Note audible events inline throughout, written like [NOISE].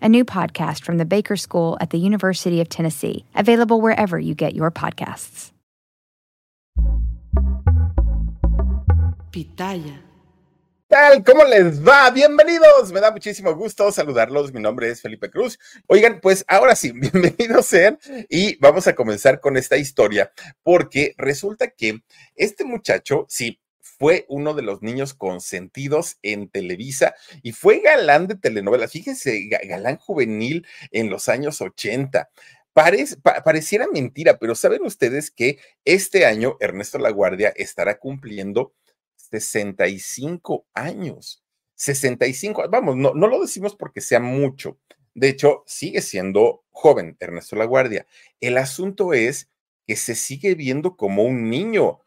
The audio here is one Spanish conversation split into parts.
a new podcast from the Baker School at the University of Tennessee, available wherever you get your podcasts. Pitaya. tal? ¿Cómo les va? Bienvenidos. Me da muchísimo gusto saludarlos. Mi nombre es Felipe Cruz. Oigan, pues ahora sí, [LAUGHS] bienvenidos sean y vamos a comenzar con esta historia porque resulta que este muchacho, sí, fue uno de los niños consentidos en Televisa y fue galán de telenovelas. Fíjense, galán juvenil en los años 80. pareciera mentira, pero saben ustedes que este año Ernesto Laguardia estará cumpliendo 65 años. 65, vamos, no, no lo decimos porque sea mucho. De hecho, sigue siendo joven Ernesto Laguardia. El asunto es que se sigue viendo como un niño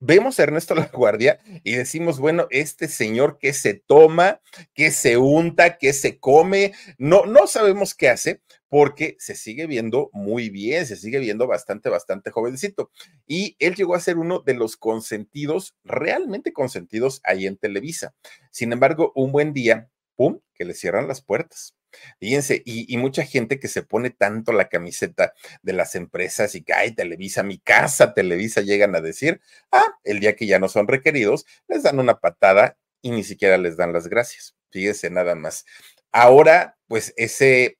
vemos a Ernesto La Guardia y decimos, bueno, este señor que se toma, que se unta, que se come, no, no sabemos qué hace porque se sigue viendo muy bien, se sigue viendo bastante, bastante jovencito. Y él llegó a ser uno de los consentidos, realmente consentidos ahí en Televisa. Sin embargo, un buen día, ¡pum!, que le cierran las puertas. Fíjense, y, mucha gente que se pone tanto la camiseta de las empresas y que, ay, Televisa, mi casa, Televisa, llegan a decir, ah, el día que ya no son requeridos, les dan una patada y ni siquiera les dan las gracias. Fíjense nada más. Ahora, pues ese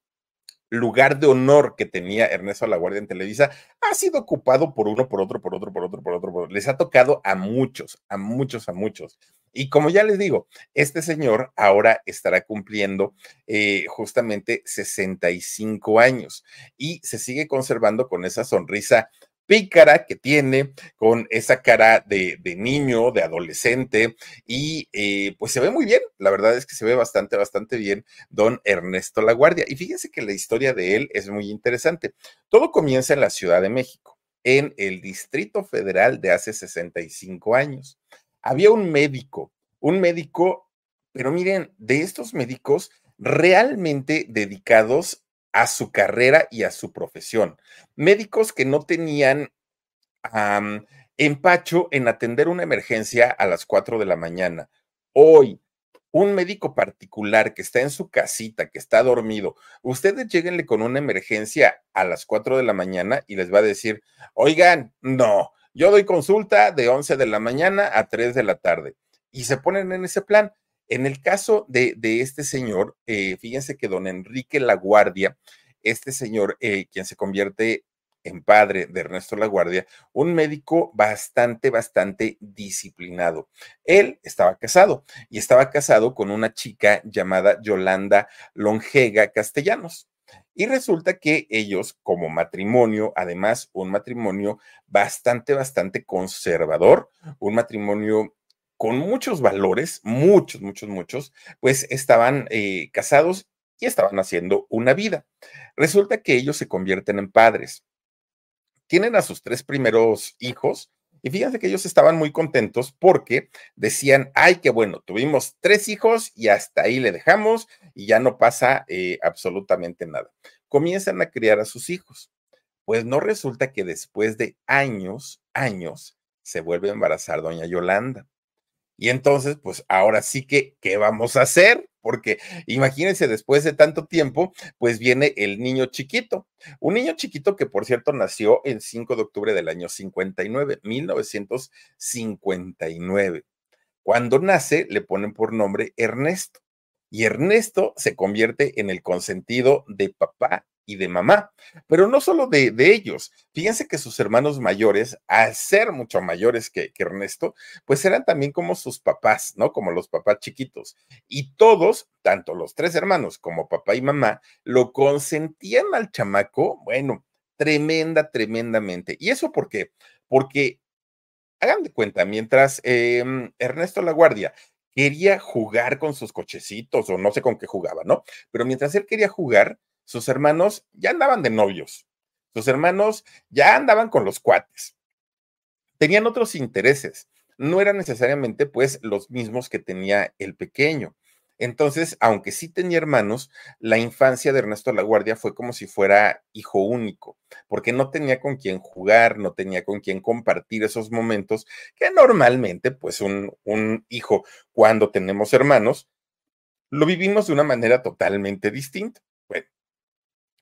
lugar de honor que tenía Ernesto La Guardia en Televisa ha sido ocupado por uno, por otro, por otro, por otro, por otro. Les ha tocado a muchos, a muchos, a muchos. Y como ya les digo, este señor ahora estará cumpliendo eh, justamente 65 años y se sigue conservando con esa sonrisa pícara que tiene, con esa cara de, niño, de adolescente, y eh, pues se ve muy bien, la verdad es que se ve bastante, bastante bien don Ernesto Laguardia. Y fíjense que la historia de él es muy interesante. Todo comienza en la Ciudad de México, en el Distrito Federal de hace 65 años. Había un médico, un médico, pero miren, de estos médicos realmente dedicados a su carrera y a su profesión. Médicos que no tenían empacho en atender una emergencia a las 4 de la mañana. Hoy, un médico particular que está en su casita, que está dormido, ustedes lleguenle con una emergencia a las 4 de la mañana y les va a decir, oigan, no, yo doy consulta de 11 de la mañana a 3 de la tarde. Y se ponen en ese plan. En el caso de, este señor, eh, fíjense que don Enrique Laguardia, este señor, eh, quien se convierte en padre de Ernesto Laguardia, un médico bastante, bastante disciplinado. Él estaba casado y estaba casado con una chica llamada Yolanda Longega Castellanos. Y resulta que ellos, como matrimonio, además un matrimonio bastante, bastante conservador, un matrimonio con muchos valores, muchos, muchos, muchos, pues estaban eh, casados y estaban haciendo una vida. Resulta que ellos se convierten en padres. Tienen a sus tres primeros hijos y fíjense que ellos estaban muy contentos porque decían, ay, qué bueno, tuvimos tres hijos y hasta ahí le dejamos y ya no pasa eh, absolutamente nada. Comienzan a criar a sus hijos. Pues no resulta que después de años, años, se vuelve a embarazar doña Yolanda. Y entonces, pues ahora sí que, ¿qué vamos a hacer? Porque imagínense, después de tanto tiempo, pues viene el niño chiquito. Un niño chiquito que, por cierto, nació el 5 de octubre del año 59, 1959. Cuando nace, le ponen por nombre Ernesto. Y Ernesto se convierte en el consentido de papá y de mamá, pero no solo de, de ellos. Fíjense que sus hermanos mayores, al ser mucho mayores que, Ernesto, pues eran también como sus papás, ¿no? Como los papás chiquitos. Y todos, tanto los tres hermanos como papá y mamá, lo consentían al chamaco, bueno, tremenda, tremendamente. ¿Y eso por qué? Porque, hagan de cuenta, mientras eh, Ernesto Laguardia quería jugar con sus cochecitos o no sé con qué jugaba, ¿no? Pero mientras él quería jugar, sus hermanos ya andaban de novios, sus hermanos ya andaban con los cuates, tenían otros intereses, no eran necesariamente pues los mismos que tenía el pequeño. Entonces, aunque sí tenía hermanos, la infancia de Ernesto Laguardia fue como si fuera hijo único, porque no tenía con quién jugar, no tenía con quién compartir esos momentos que normalmente, pues un hijo, cuando tenemos hermanos, lo vivimos de una manera totalmente distinta.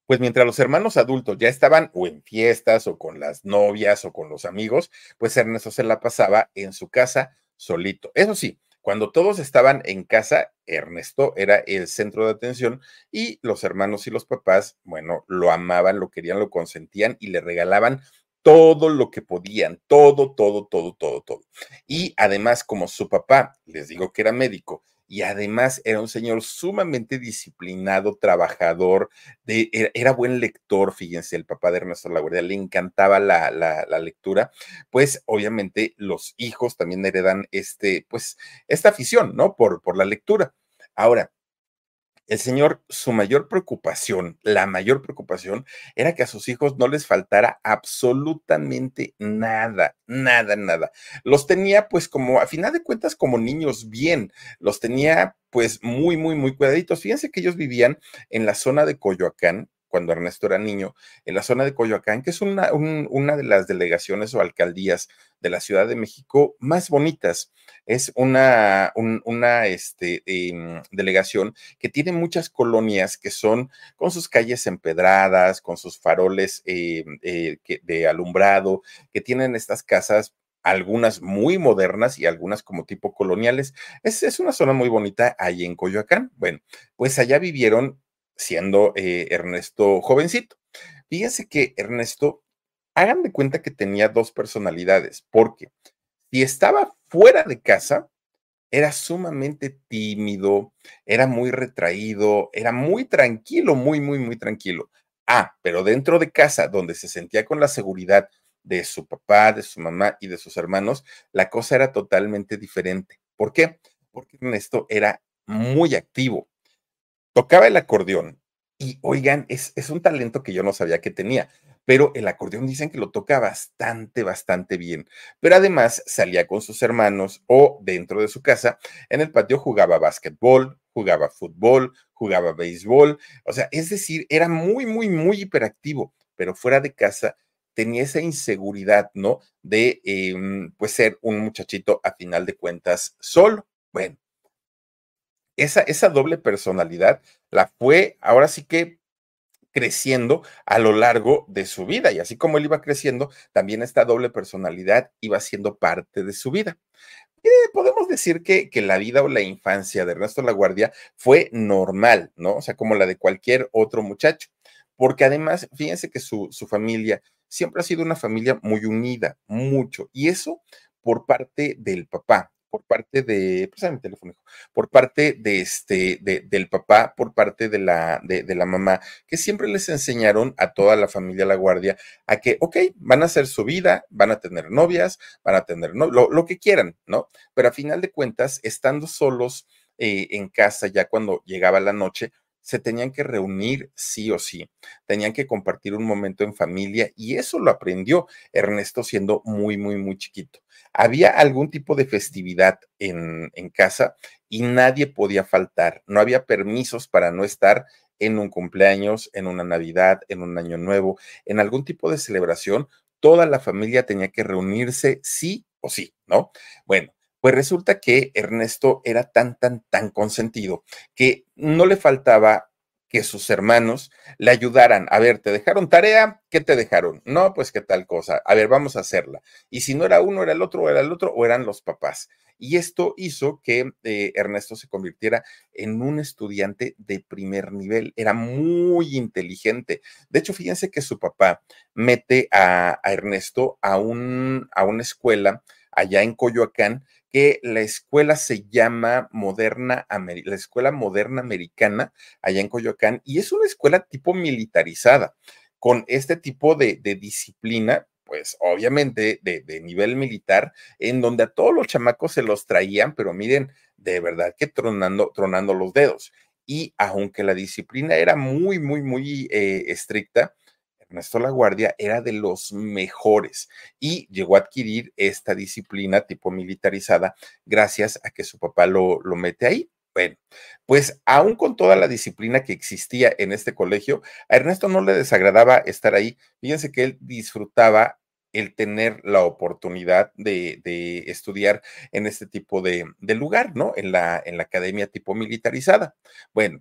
Pues mientras los hermanos adultos ya estaban o en fiestas o con las novias o con los amigos, pues Ernesto se la pasaba en su casa solito. Eso sí, cuando todos estaban en casa, Ernesto era el centro de atención y los hermanos y los papás, bueno, lo amaban, lo querían, lo consentían y le regalaban todo lo que podían, todo, todo, todo, todo, todo. Y además, como su papá, les digo que era médico, y además era un señor sumamente disciplinado, trabajador, de, era, buen lector, fíjense, el papá de Ernesto Laguardia, le encantaba la, la, la, lectura, pues obviamente los hijos también heredan este, pues, esta afición, ¿no? Por, por la lectura. Ahora, el Señor, su mayor preocupación, la mayor preocupación, era que a sus hijos no les faltara absolutamente nada, nada, nada. Los tenía, pues, como, a final de cuentas, como niños bien, los tenía, pues, muy, muy, muy cuidaditos. Fíjense que ellos vivían en la zona de Coyoacán, cuando Ernesto era niño, en la zona de Coyoacán, que es una, una de las delegaciones o alcaldías de la Ciudad de México más bonitas. Es una, una este, em, delegación que tiene muchas colonias que son con sus calles empedradas, con sus faroles eh, eh, de alumbrado, que tienen estas casas algunas muy modernas y algunas como tipo coloniales. Es, es, una zona muy bonita ahí en Coyoacán. Bueno, pues allá vivieron siendo eh, Ernesto jovencito. Fíjense que Ernesto, hagan de cuenta que tenía dos personalidades, porque si estaba fuera de casa, era sumamente tímido, era muy retraído, era muy tranquilo, muy, muy, muy tranquilo. Ah, pero dentro de casa, donde se sentía con la seguridad de su papá, de su mamá y de sus hermanos, la cosa era totalmente diferente. ¿Por qué? Porque Ernesto era muy activo, tocaba el acordeón y oigan, es, es, un talento que yo no sabía que tenía, pero el acordeón dicen que lo toca bastante, bastante bien. Pero además salía con sus hermanos o dentro de su casa, en el patio jugaba básquetbol, jugaba fútbol, jugaba béisbol, o sea, es decir, era muy, muy, muy hiperactivo, pero fuera de casa tenía esa inseguridad, ¿no? De, eh, pues, ser un muchachito a final de cuentas solo. Bueno, esa, esa doble personalidad la fue ahora sí que creciendo a lo largo de su vida. Y así como él iba creciendo, también esta doble personalidad iba siendo parte de su vida. podemos decir que, que, la vida o la infancia de Ernesto Laguardia fue normal, ¿no? O sea, como la de cualquier otro muchacho. Porque además, fíjense que su, su familia siempre ha sido una familia muy unida, mucho. Y eso por parte del papá por parte de, pues por parte de este, de, del papá, por parte de la, de, la mamá, que siempre les enseñaron a toda la familia La Guardia a que, ok, van a hacer su vida, van a tener novias, van a tener lo que quieran, ¿no? Pero a final de cuentas, estando solos eh, en casa ya cuando llegaba la noche, se tenían que reunir sí o sí, tenían que compartir un momento en familia y eso lo aprendió Ernesto siendo muy, muy, muy chiquito. Había algún tipo de festividad en, en casa y nadie podía faltar, no había permisos para no estar en un cumpleaños, en una Navidad, en un año nuevo, en algún tipo de celebración, toda la familia tenía que reunirse sí o sí, ¿no? Bueno, pues resulta que Ernesto era tan, tan, tan consentido que no le faltaba que sus hermanos le ayudaran. A ver, ¿te dejaron tarea? ¿Qué te dejaron? No, pues qué tal cosa. A ver, vamos a hacerla. Y si no era uno, era el otro, era el otro, o eran los papás. Y esto hizo que eh, Ernesto se convirtiera en un estudiante de primer nivel. Era muy inteligente. De hecho, fíjense que su papá mete a, Ernesto a, un, a una escuela allá en Coyoacán que la escuela se llama Moderna, la Escuela Moderna Americana, allá en Coyoacán, y es una escuela tipo militarizada, con este tipo de, disciplina, pues obviamente de, nivel militar, en donde a todos los chamacos se los traían, pero miren, de verdad que tronando, tronando los dedos. Y aunque la disciplina era muy, muy, muy eh, estricta, Ernesto Guardia era de los mejores y llegó a adquirir esta disciplina tipo militarizada gracias a que su papá lo, lo mete ahí. Bueno, pues aún con toda la disciplina que existía en este colegio, a Ernesto no le desagradaba estar ahí. Fíjense que él disfrutaba el tener la oportunidad de, estudiar en este tipo de, de, lugar, ¿no? En la, en la academia tipo militarizada. Bueno,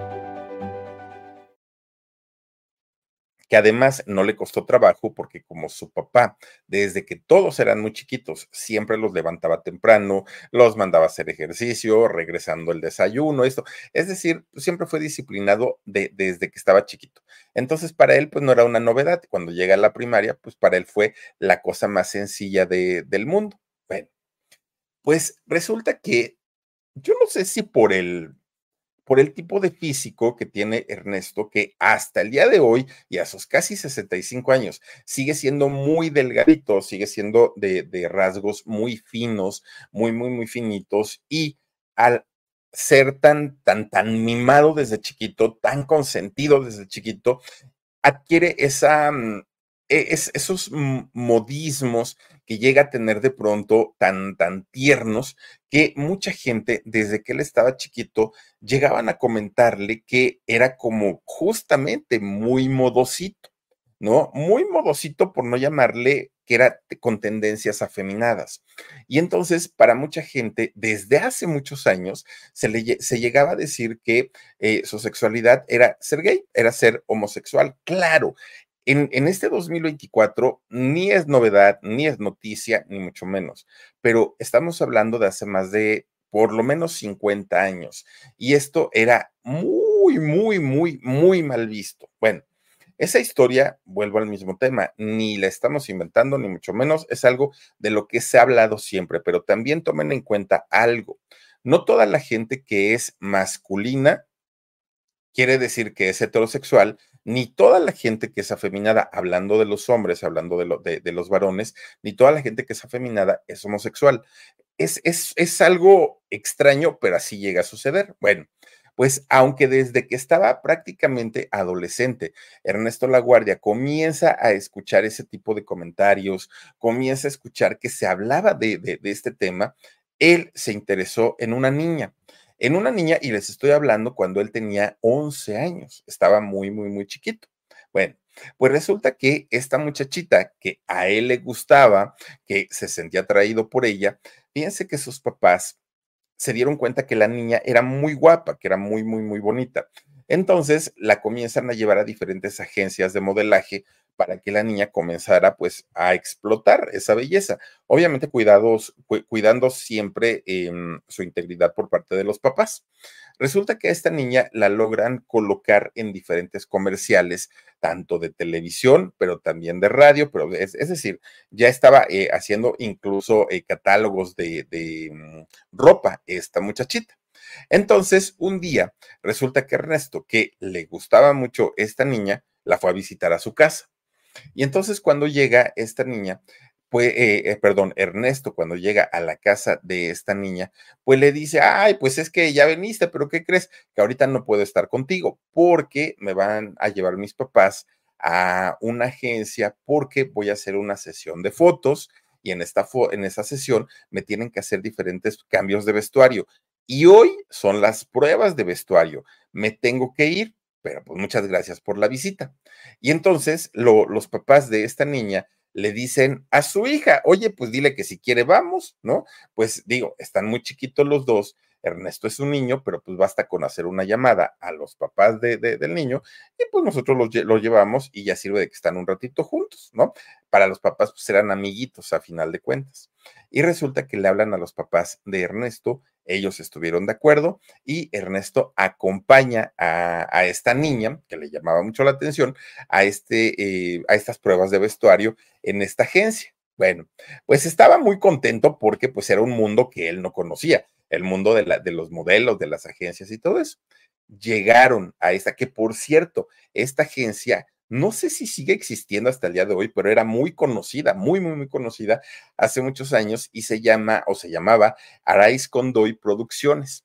Que además no le costó trabajo porque como su papá, desde que todos eran muy chiquitos, siempre los levantaba temprano, los mandaba a hacer ejercicio, regresando el desayuno, esto, es decir, siempre fue disciplinado de, desde que estaba chiquito. Entonces, para él, pues no era una novedad. Cuando llega a la primaria, pues para él fue la cosa más sencilla de, del mundo. Bueno, pues resulta que yo no sé si por el por el tipo de físico que tiene Ernesto, que hasta el día de hoy y a sus casi 65 años sigue siendo muy delgadito, sigue siendo de, rasgos muy finos, muy, muy, muy finitos y al ser tan, tan, tan mimado desde chiquito, tan consentido desde chiquito, adquiere esa, mm, e, esos modismos que llega a tener de pronto tan, tan tiernos que mucha gente, desde que él estaba chiquito, llegaban a comentarle que era como justamente muy modosito, ¿no? Muy modosito por no llamarle que era con tendencias afeminadas. Y entonces, para mucha gente, desde hace muchos años, se, le, se llegaba a decir que eh, su sexualidad era ser gay, era ser homosexual. Claro, en, este 2024 ni es novedad, ni es noticia, ni mucho menos, pero estamos hablando de hace más de por lo menos 50 años y esto era muy, muy, muy, muy mal visto. Bueno, esa historia, vuelvo al mismo tema, ni la estamos inventando, ni mucho menos, es algo de lo que se ha hablado siempre, pero también tomen en cuenta algo. No toda la gente que es masculina quiere decir que es heterosexual ni toda la gente que es afeminada, hablando de los hombres, hablando de, los varones, ni toda la gente que es afeminada es homosexual. Es, es, es algo extraño, pero así llega a suceder. Bueno, pues aunque desde que estaba prácticamente adolescente, Ernesto Laguardia comienza a escuchar ese tipo de comentarios, comienza a escuchar que se hablaba de, este tema, él se interesó en una niña en una niña, y les estoy hablando cuando él tenía 11 años, estaba muy, muy, muy chiquito. Bueno, pues resulta que esta muchachita que a él le gustaba, que se sentía atraído por ella, fíjense que sus papás se dieron cuenta que la niña era muy guapa, que era muy, muy, muy bonita. Entonces la comienzan a llevar a diferentes agencias de modelaje para que la niña comenzara pues a explotar esa belleza. Obviamente cuidados, cuidando siempre em, su integridad por parte de los papás. Resulta que a esta niña la logran colocar en diferentes comerciales, tanto de televisión, pero también de radio, pero es, decir, ya estaba eh, haciendo incluso eh, catálogos de, mm, ropa esta muchachita. Entonces, un día resulta que Ernesto, que le gustaba mucho esta niña, la fue a visitar a su casa. Y entonces cuando llega esta niña, pues, eh, eh, perdón, Ernesto, cuando llega a la casa de esta niña, pues le dice, ay, pues es que ya veniste, pero ¿qué crees? Que ahorita no puedo estar contigo porque me van a llevar mis papás a una agencia porque voy a hacer una sesión de fotos y en esta en esa sesión me tienen que hacer diferentes cambios de vestuario. Y hoy son las pruebas de vestuario. Me tengo que ir, pero pues muchas gracias por la visita. Y entonces los papás de esta niña le dicen a su hija, oye, pues dile que si quiere vamos, ¿no? Pues digo, están muy chiquitos los dos. Ernesto es un niño, pero pues basta con hacer una llamada a los papás de, del niño y pues nosotros los, los, llevamos y ya sirve de que están un ratito juntos, ¿no? Para los papás pues eran amiguitos a final de cuentas. Y resulta que le hablan a los papás de Ernesto ellos estuvieron de acuerdo y Ernesto acompaña a, esta niña, que le llamaba mucho la atención, a, este, eh, a estas pruebas de vestuario en esta agencia. Bueno, pues estaba muy contento porque pues era un mundo que él no conocía, el mundo de, la, de los modelos, de las agencias y todo eso. Llegaron a esta, que por cierto, esta agencia no sé si sigue existiendo hasta el día de hoy, pero era muy conocida, muy, muy, muy conocida hace muchos años y se llama o se llamaba Arais Condoy Producciones.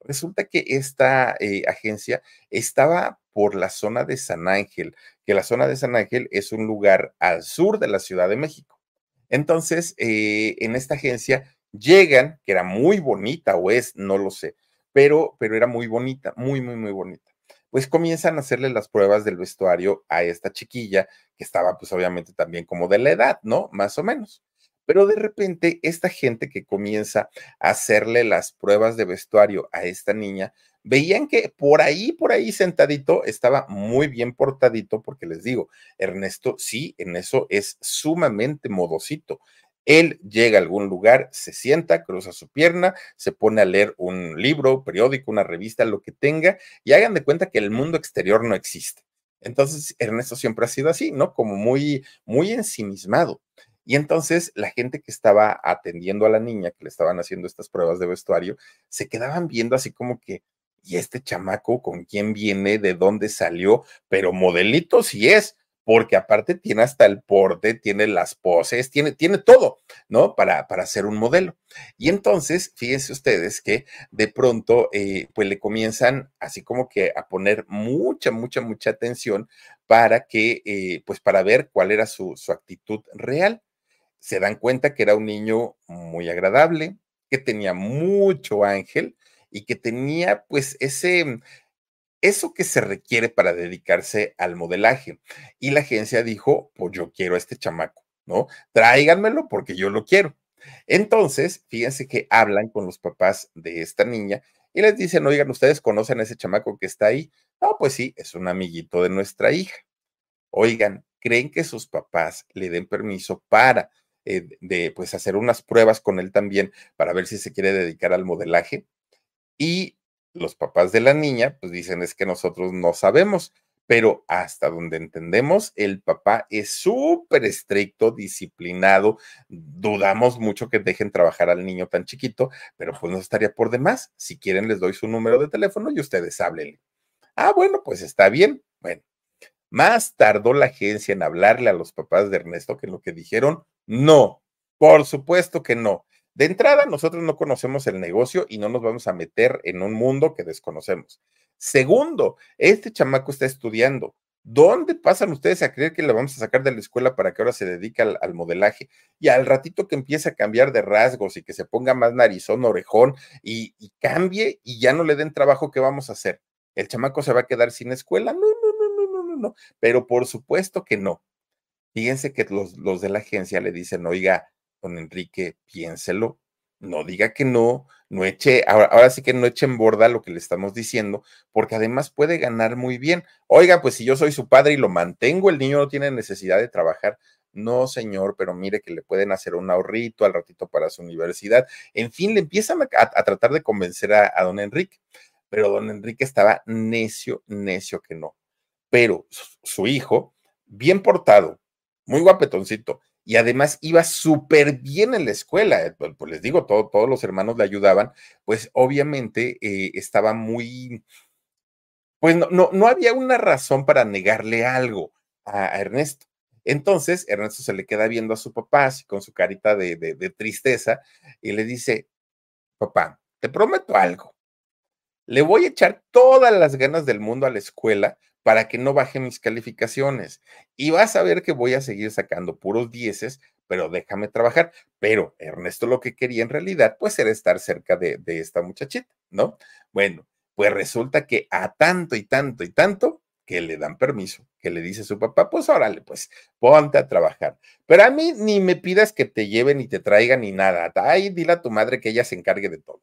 Resulta que esta eh, agencia estaba por la zona de San Ángel, que la zona de San Ángel es un lugar al sur de la Ciudad de México. Entonces, eh, en esta agencia llegan, que era muy bonita o es, no lo sé, pero, pero era muy bonita, muy, muy, muy bonita pues comienzan a hacerle las pruebas del vestuario a esta chiquilla, que estaba pues obviamente también como de la edad, ¿no? Más o menos. Pero de repente, esta gente que comienza a hacerle las pruebas de vestuario a esta niña, veían que por ahí, por ahí sentadito, estaba muy bien portadito, porque les digo, Ernesto sí, en eso es sumamente modosito. Él llega a algún lugar, se sienta, cruza su pierna, se pone a leer un libro, periódico, una revista, lo que tenga, y hagan de cuenta que el mundo exterior no existe. Entonces, Ernesto siempre ha sido así, ¿no? Como muy, muy ensimismado. Y entonces la gente que estaba atendiendo a la niña, que le estaban haciendo estas pruebas de vestuario, se quedaban viendo así como que, ¿y este chamaco con quién viene? ¿De dónde salió? Pero modelito sí es porque aparte tiene hasta el porte, tiene las poses, tiene, tiene todo, ¿no? Para, para ser un modelo. Y entonces, fíjense ustedes que de pronto, eh, pues le comienzan así como que a poner mucha, mucha, mucha atención para que, eh, pues para ver cuál era su, su actitud real. Se dan cuenta que era un niño muy agradable, que tenía mucho ángel y que tenía pues ese eso que se requiere para dedicarse al modelaje. Y la agencia dijo, pues yo quiero a este chamaco, ¿no? Tráiganmelo porque yo lo quiero. Entonces, fíjense que hablan con los papás de esta niña y les dicen, oigan, ¿ustedes conocen a ese chamaco que está ahí? No, pues sí, es un amiguito de nuestra hija. Oigan, ¿creen que sus papás le den permiso para eh, de pues hacer unas pruebas con él también para ver si se quiere dedicar al modelaje? Y los papás de la niña, pues dicen es que nosotros no sabemos, pero hasta donde entendemos, el papá es súper estricto, disciplinado, dudamos mucho que dejen trabajar al niño tan chiquito, pero pues no estaría por demás. Si quieren, les doy su número de teléfono y ustedes háblenle. Ah, bueno, pues está bien. Bueno, más tardó la agencia en hablarle a los papás de Ernesto que lo que dijeron, no, por supuesto que no. De entrada, nosotros no conocemos el negocio y no nos vamos a meter en un mundo que desconocemos. Segundo, este chamaco está estudiando. ¿Dónde pasan ustedes a creer que le vamos a sacar de la escuela para que ahora se dedique al, modelaje? Y al ratito que empiece a cambiar de rasgos y que se ponga más narizón, orejón y, cambie y ya no le den trabajo, ¿qué vamos a hacer? ¿El chamaco se va a quedar sin escuela? No, no, no, no, no, no, no. Pero por supuesto que no. Fíjense que los, los de la agencia le dicen, oiga, don Enrique, piénselo, no diga que no, no eche, ahora, sí que no eche en borda lo que le estamos diciendo, porque además puede ganar muy bien. Oiga, pues si yo soy su padre y lo mantengo, el niño no tiene necesidad de trabajar. No, señor, pero mire que le pueden hacer un ahorrito al ratito para su universidad. En fin, le empiezan a, tratar de convencer a, don Enrique, pero don Enrique estaba necio, necio que no. Pero su hijo, bien portado, muy guapetoncito, y además iba súper bien en la escuela, eh, pues, les digo, todos los hermanos le ayudaban, pues obviamente eh, estaba muy, pues no, no, no, había una razón para negarle algo a, Ernesto. Entonces, Ernesto se le queda viendo a su papá así con su carita de tristeza y le dice, papá, te prometo algo. Le voy a echar todas las ganas del mundo a la escuela para que no baje mis calificaciones. Y vas a ver que voy a seguir sacando puros dieces, pero déjame trabajar. Pero Ernesto lo que quería en realidad, pues era estar cerca de, esta muchachita, ¿no? Bueno, pues resulta que a tanto y tanto y tanto que le dan permiso, que le dice su papá, pues órale, pues ponte a trabajar. Pero a mí ni me pidas que te lleven ni te traigan ni nada. Ahí dile a tu madre que ella se encargue de todo.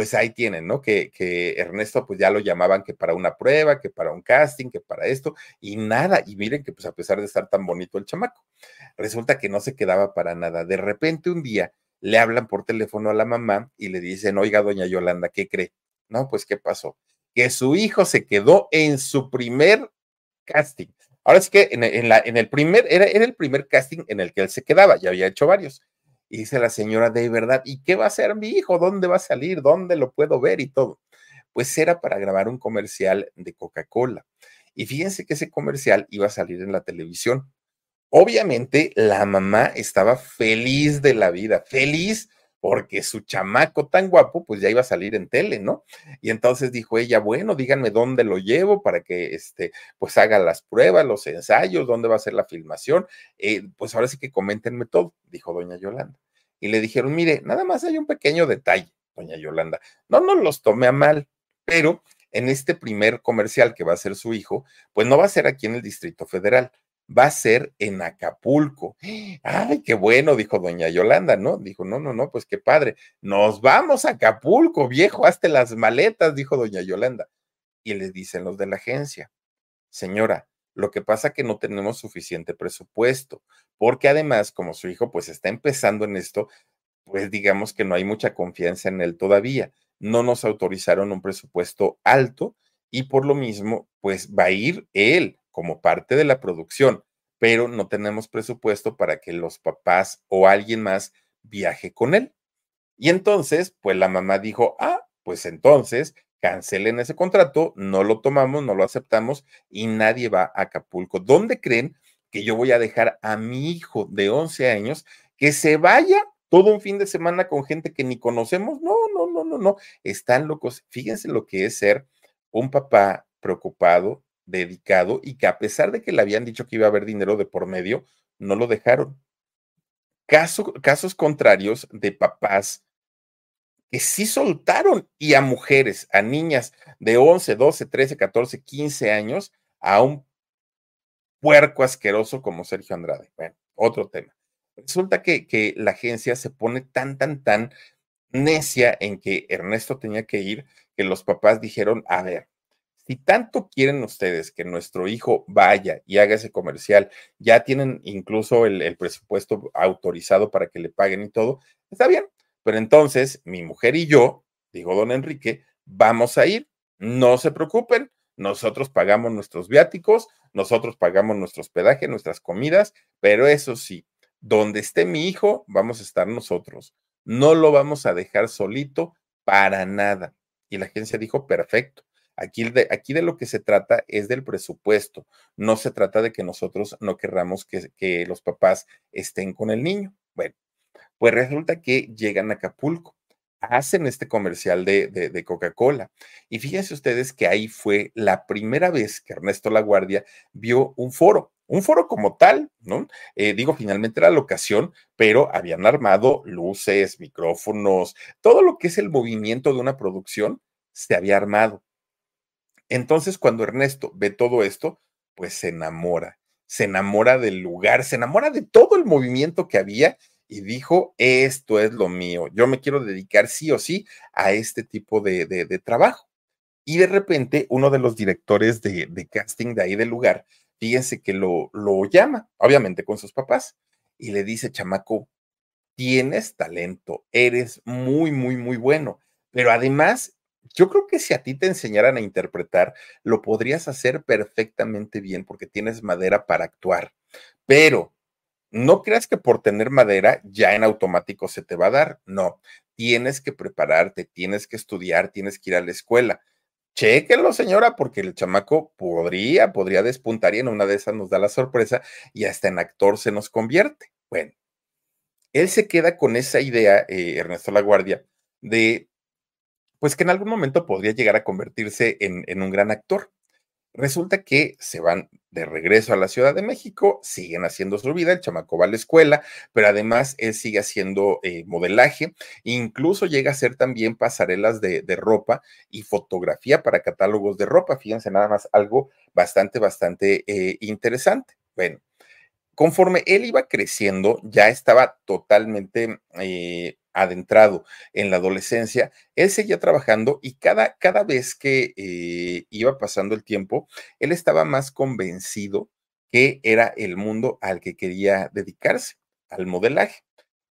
Pues ahí tienen, ¿no? Que, que Ernesto pues ya lo llamaban que para una prueba, que para un casting, que para esto, y nada, y miren que pues a pesar de estar tan bonito el chamaco, resulta que no se quedaba para nada. De repente un día le hablan por teléfono a la mamá y le dicen, oiga, doña Yolanda, ¿qué cree? No, pues, ¿qué pasó? Que su hijo se quedó en su primer casting. Ahora es que en, la, en el primer, era, era, el primer casting en el que él se quedaba, ya había hecho varios. Y dice la señora, de verdad, ¿y qué va a hacer mi hijo? ¿Dónde va a salir? ¿Dónde lo puedo ver? Y todo. Pues era para grabar un comercial de Coca-Cola. Y fíjense que ese comercial iba a salir en la televisión. Obviamente, la mamá estaba feliz de la vida, feliz porque su chamaco tan guapo, pues ya iba a salir en tele, ¿no? Y entonces dijo ella, bueno, díganme dónde lo llevo para que, este, pues haga las pruebas, los ensayos, dónde va a ser la filmación, eh, pues ahora sí que coméntenme todo, dijo doña Yolanda. Y le dijeron, mire, nada más hay un pequeño detalle, doña Yolanda, no nos los tome a mal, pero en este primer comercial que va a ser su hijo, pues no va a ser aquí en el Distrito Federal, va a ser en Acapulco. Ay, qué bueno, dijo doña Yolanda, ¿no? Dijo, no, no, no, pues qué padre. Nos vamos a Acapulco, viejo, hazte las maletas, dijo doña Yolanda. Y le dicen los de la agencia, señora, lo que pasa que no tenemos suficiente presupuesto, porque además, como su hijo pues está empezando en esto, pues digamos que no hay mucha confianza en él todavía. No nos autorizaron un presupuesto alto y por lo mismo, pues va a ir él como parte de la producción, pero no tenemos presupuesto para que los papás o alguien más viaje con él. Y entonces, pues la mamá dijo, ah, pues entonces cancelen ese contrato, no lo tomamos, no lo aceptamos y nadie va a Acapulco. ¿Dónde creen que yo voy a dejar a mi hijo de 11 años que se vaya todo un fin de semana con gente que ni conocemos? No, no, no, no, no. Están locos. Fíjense lo que es ser un papá preocupado, dedicado y que a pesar de que le habían dicho que iba a haber dinero de por medio, no lo dejaron. casos contrarios de papás que sí soltaron y a mujeres, a niñas de 11, 12, 13, 14, 15 años, a un puerco asqueroso como Sergio Andrade. Bueno, otro tema. Resulta que, que la agencia se pone tan, tan, tan necia en que Ernesto tenía que ir, que los papás dijeron, a ver, si tanto quieren ustedes que nuestro hijo vaya y haga ese comercial, ya tienen incluso el, presupuesto autorizado para que le paguen y todo, está bien. Pero entonces mi mujer y yo, digo don Enrique, vamos a ir, no se preocupen, nosotros pagamos nuestros viáticos, nosotros pagamos nuestro hospedaje, nuestras comidas, pero eso sí, donde esté mi hijo, vamos a estar nosotros. No lo vamos a dejar solito para nada. Y la agencia dijo, perfecto. Aquí de, lo que se trata es del presupuesto. No se trata de que nosotros no querramos que, los papás estén con el niño. Bueno, pues resulta que llegan a Acapulco hacen este comercial de, de, Coca-Cola. Y fíjense ustedes que ahí fue la primera vez que Ernesto Laguardia vio un foro, un foro como tal, ¿no? Eh, digo, finalmente era la ocasión, pero habían armado luces, micrófonos, todo lo que es el movimiento de una producción se había armado. Entonces, cuando Ernesto ve todo esto, pues se enamora, se enamora del lugar, se enamora de todo el movimiento que había y dijo, esto es lo mío, yo me quiero dedicar sí o sí a este tipo de, trabajo. Y de repente, uno de los directores de, de casting de ahí del lugar, fíjense que lo, lo llama, obviamente con sus papás, y le dice, chamaco, tienes talento, eres muy, muy, muy bueno, pero además yo creo que si a ti te enseñaran a interpretar, lo podrías hacer perfectamente bien porque tienes madera para actuar. Pero no creas que por tener madera ya en automático se te va a dar. No, tienes que prepararte, tienes que estudiar, tienes que ir a la escuela. Chéquenlo, señora, porque el chamaco podría, podría despuntar y en una de esas nos da la sorpresa y hasta en actor se nos convierte. Bueno, él se queda con esa idea, eh, Ernesto Laguardia, de pues que en algún momento podría llegar a convertirse en, un gran actor. Resulta que se van de regreso a la Ciudad de México, siguen haciendo su vida, el chamaco va a la escuela, pero además él sigue haciendo eh, modelaje, incluso llega a hacer también pasarelas de, ropa y fotografía para catálogos de ropa. Fíjense nada más, algo bastante, bastante eh, interesante. Bueno, conforme él iba creciendo, ya estaba totalmente eh, adentrado en la adolescencia, él seguía trabajando y cada, cada vez que eh, iba pasando el tiempo, él estaba más convencido que era el mundo al que quería dedicarse, al modelaje.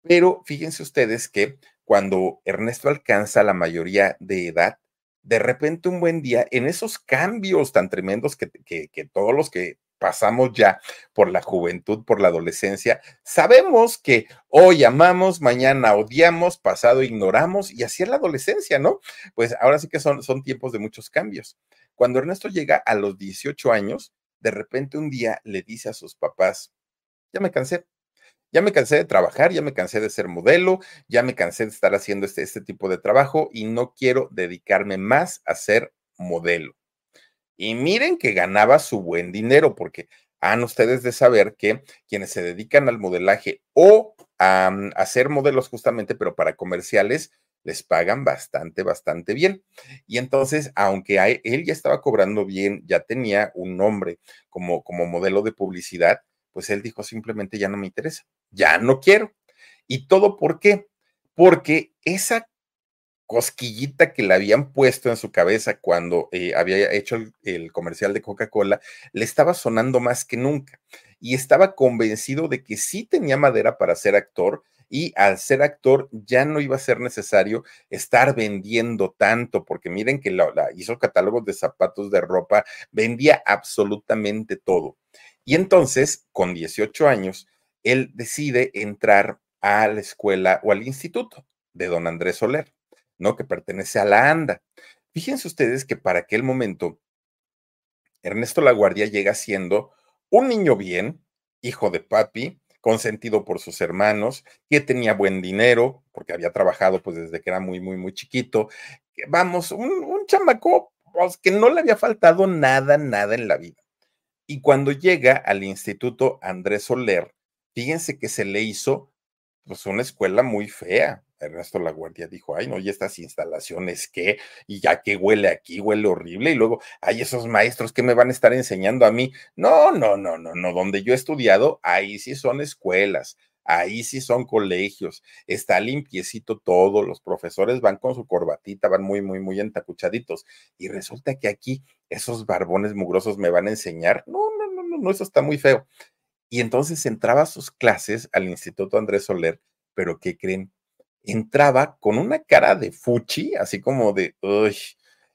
Pero fíjense ustedes que cuando Ernesto alcanza la mayoría de edad, de repente un buen día, en esos cambios tan tremendos que, que, que todos los que pasamos ya por la juventud, por la adolescencia, sabemos que hoy amamos, mañana odiamos, pasado ignoramos y así es la adolescencia, ¿no? Pues ahora sí que son, son tiempos de muchos cambios. Cuando Ernesto llega a los 18 años, de repente un día le dice a sus papás, ya me cansé, ya me cansé de trabajar, ya me cansé de ser modelo, ya me cansé de estar haciendo este, este tipo de trabajo y no quiero dedicarme más a ser modelo. Y miren que ganaba su buen dinero, porque han ustedes de saber que quienes se dedican al modelaje o a, mm, hacer modelos justamente, pero para comerciales, les pagan bastante, bastante bien. Y entonces, aunque él ya estaba cobrando bien, ya tenía un nombre como, como modelo de publicidad, pues él dijo simplemente ya no me interesa, ya no quiero. ¿Y todo por qué? Porque esa cosquillita que le habían puesto en su cabeza cuando eh, había hecho el, comercial de Coca-Cola, le estaba sonando más que nunca. Y estaba convencido de que sí tenía madera para ser actor y al ser actor ya no iba a ser necesario estar vendiendo tanto, porque miren que la, hizo catálogos de zapatos, de ropa, vendía absolutamente todo. Y entonces, con 18 años, él decide entrar a la escuela o al instituto de don Andrés Soler. ¿No? Que pertenece a la ANDA. Fíjense ustedes que para aquel momento, Ernesto Laguardia llega siendo un niño bien, hijo de papi, consentido por sus hermanos, que tenía buen dinero, porque había trabajado pues desde que era muy, muy, muy chiquito. Vamos, un, un chamaco pues, que no le había faltado nada, nada en la vida. Y cuando llega al Instituto Andrés Soler, fíjense que se le hizo pues una escuela muy fea, Ernesto Laguardia dijo, ay, no, y estas instalaciones qué, y ya que huele aquí, huele horrible, y luego, hay esos maestros que me van a estar enseñando a mí. No, no, no, no, no, donde yo he estudiado, ahí sí son escuelas, ahí sí son colegios, está limpiecito todo, los profesores van con su corbatita, van muy, muy, muy entacuchaditos, y resulta que aquí esos barbones mugrosos me van a enseñar. No, no, no, no, no, eso está muy feo. Y entonces entraba a sus clases al Instituto Andrés Soler, pero ¿qué creen? Entraba con una cara de fuchi, así como de, uy,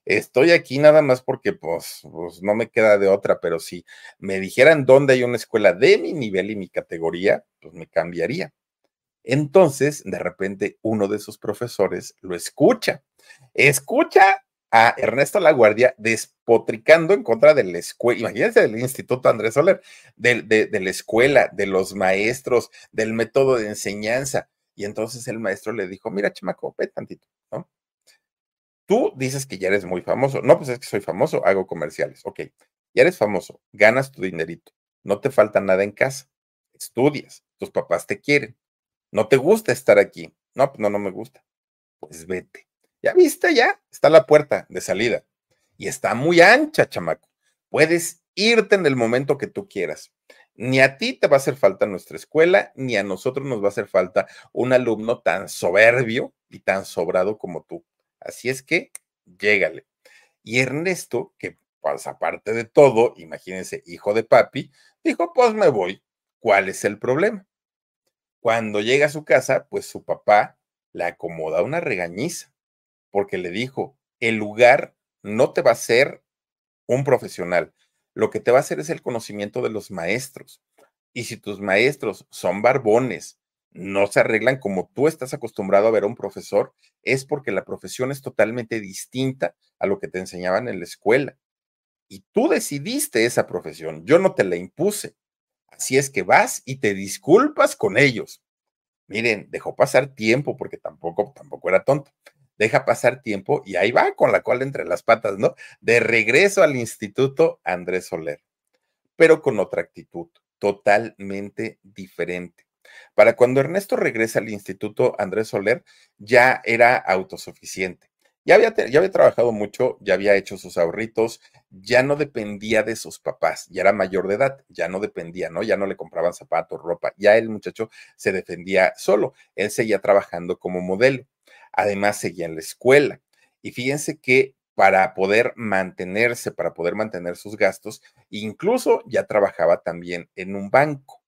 estoy aquí nada más porque pues, pues, no me queda de otra, pero si me dijeran dónde hay una escuela de mi nivel y mi categoría, pues me cambiaría. Entonces, de repente, uno de sus profesores lo escucha. Escucha a Ernesto Laguardia despotricando en contra de la escuela, imagínense del Instituto Andrés Soler, de, de la escuela, de los maestros, del método de enseñanza. Y entonces el maestro le dijo, mira, chamaco, ve tantito, ¿no? Tú dices que ya eres muy famoso. No, pues es que soy famoso, hago comerciales. Ok, ya eres famoso, ganas tu dinerito, no te falta nada en casa, estudias, tus papás te quieren, no te gusta estar aquí. No, pues no, no me gusta. Pues vete. Ya viste, ya está la puerta de salida. Y está muy ancha, chamaco. Puedes irte en el momento que tú quieras. Ni a ti te va a hacer falta nuestra escuela, ni a nosotros nos va a hacer falta un alumno tan soberbio y tan sobrado como tú. Así es que, llégale. Y Ernesto, que pues aparte de todo, imagínense, hijo de papi, dijo, pues me voy. ¿Cuál es el problema? Cuando llega a su casa, pues su papá le acomoda una regañiza, porque le dijo, el lugar no te va a ser un profesional, lo que te va a hacer es el conocimiento de los maestros. Y si tus maestros son barbones, no se arreglan como tú estás acostumbrado a ver a un profesor, es porque la profesión es totalmente distinta a lo que te enseñaban en la escuela. Y tú decidiste esa profesión, yo no te la impuse. Así es que vas y te disculpas con ellos. Miren, dejó pasar tiempo porque tampoco, tampoco era tonto. Deja pasar tiempo y ahí va con la cola entre las patas, ¿no? De regreso al instituto Andrés Soler, pero con otra actitud totalmente diferente. Para cuando Ernesto regresa al instituto Andrés Soler, ya era autosuficiente ya había, ya había trabajado mucho, ya había hecho sus ahorritos, ya no dependía de sus papás, ya era mayor de edad, ya no dependía, ¿no? Ya no le compraban zapatos, ropa, ya el muchacho se defendía solo, él seguía trabajando como modelo, además seguía en la escuela. Y fíjense que para poder mantenerse, para poder mantener sus gastos, incluso ya trabajaba también en un banco.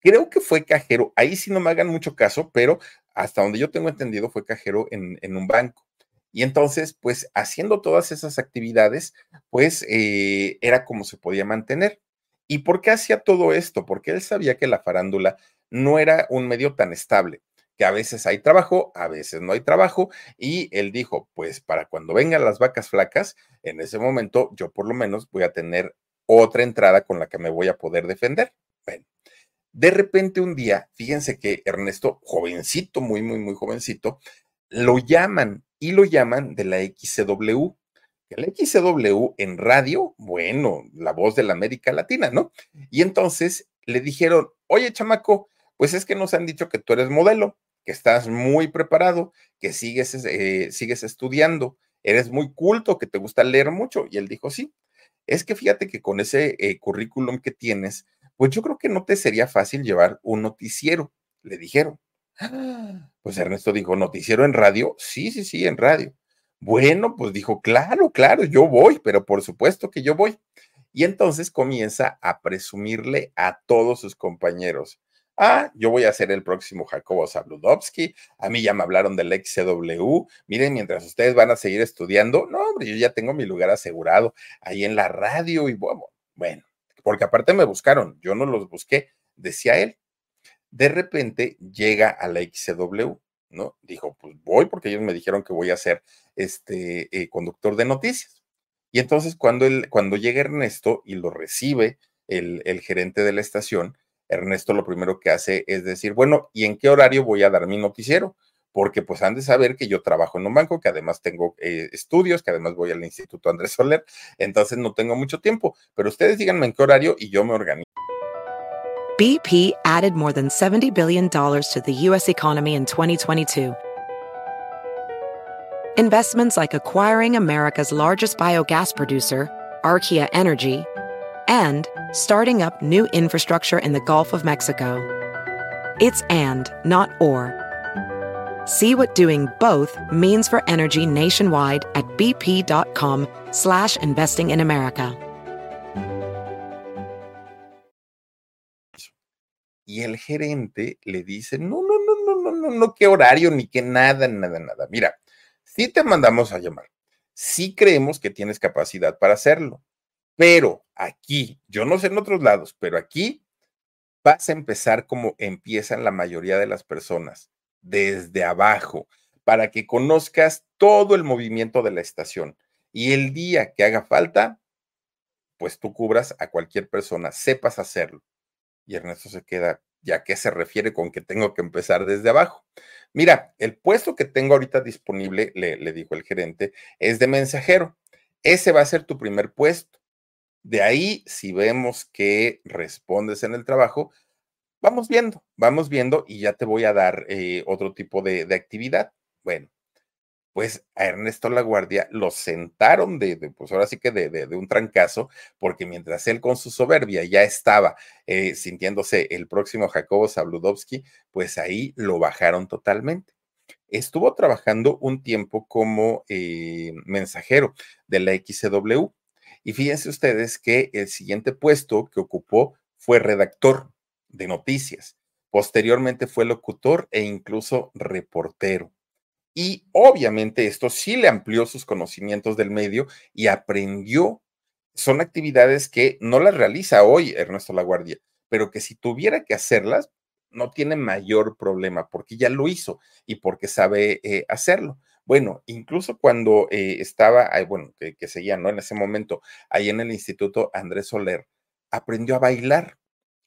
Creo que fue cajero, ahí sí no me hagan mucho caso, pero hasta donde yo tengo entendido fue cajero en, un banco. Y entonces, pues haciendo todas esas actividades, pues eh, era como se podía mantener. ¿Y por qué hacía todo esto? Porque él sabía que la farándula no era un medio tan estable, que a veces hay trabajo, a veces no hay trabajo, y él dijo, pues para cuando vengan las vacas flacas, en ese momento yo por lo menos voy a tener otra entrada con la que me voy a poder defender. Bueno, de repente un día, fíjense que Ernesto, jovencito, muy, muy, muy jovencito, lo llaman y lo llaman de la XCW. La XCW en radio, bueno, la voz de la América Latina, ¿no? Y entonces le dijeron, oye, chamaco, pues es que nos han dicho que tú eres modelo, que estás muy preparado, que sigues, eh, sigues estudiando, eres muy culto, que te gusta leer mucho. Y él dijo, sí, es que fíjate que con ese eh, currículum que tienes, pues yo creo que no te sería fácil llevar un noticiero, le dijeron. Pues Ernesto dijo, ¿noticiero en radio? Sí, sí, sí, en radio. Bueno, pues dijo, claro, claro, yo voy, pero por supuesto que yo voy. Y entonces comienza a presumirle a todos sus compañeros. Ah, yo voy a ser el próximo Jacobo Zabludovsky. A mí ya me hablaron del XCW. Miren, mientras ustedes van a seguir estudiando, no, hombre, yo ya tengo mi lugar asegurado ahí en la radio y bueno, bueno, porque aparte me buscaron, yo no los busqué, decía él de repente llega a la XCW, ¿no? Dijo, pues voy porque ellos me dijeron que voy a ser este eh, conductor de noticias. Y entonces cuando, él, cuando llega Ernesto y lo recibe el, el, gerente de la estación, Ernesto lo primero que hace es decir, bueno, ¿y en qué horario voy a dar mi noticiero? Porque pues han de saber que yo trabajo en un banco, que además tengo eh, estudios, que además voy al Instituto Andrés Soler, entonces no tengo mucho tiempo, pero ustedes díganme en qué horario y yo me organizo. BP added more than $70 billion to the U.S. economy in 2022. Investments like acquiring America's largest biogas producer, Archaea Energy, and starting up new infrastructure in the Gulf of Mexico. It's and, not or. See what doing both means for energy nationwide at bp.com slash investing in America. y el gerente le dice, no, no, no, no, no, no, no, qué horario, ni qué nada, nada, nada. Mira, si te mandamos a llamar, sí creemos que tienes capacidad para hacerlo, pero aquí, yo no sé en otros lados, pero aquí vas a empezar como empiezan la mayoría de las personas, desde abajo, para que conozcas todo el movimiento de la estación. Y el día que haga falta, pues tú cubras a cualquier persona, sepas hacerlo. Y Ernesto se queda, ¿ya qué se refiere con que tengo que empezar desde abajo? Mira, el puesto que tengo ahorita disponible, le, le dijo el gerente, es de mensajero. Ese va a ser tu primer puesto. De ahí, si vemos que respondes en el trabajo, vamos viendo, vamos viendo y ya te voy a dar eh, otro tipo de, de actividad. Bueno, pues a Ernesto Laguardia lo sentaron de, pues ahora sí que de, un trancazo, porque mientras él con su soberbia ya estaba eh, sintiéndose el próximo Jacobo Zabludovsky, pues ahí lo bajaron totalmente. Estuvo trabajando un tiempo como eh, mensajero de la XCW Y fíjense ustedes que el siguiente puesto que ocupó fue redactor de noticias. Posteriormente fue locutor e incluso reportero. Y obviamente esto sí le amplió sus conocimientos del medio y aprendió. Son actividades que no las realiza hoy Ernesto Laguardia, pero que si tuviera que hacerlas, no tiene mayor problema porque ya lo hizo y porque sabe eh, hacerlo. Bueno, incluso cuando eh, estaba, bueno, que, seguía, ¿no? En ese momento, ahí en el Instituto Andrés Soler, aprendió a bailar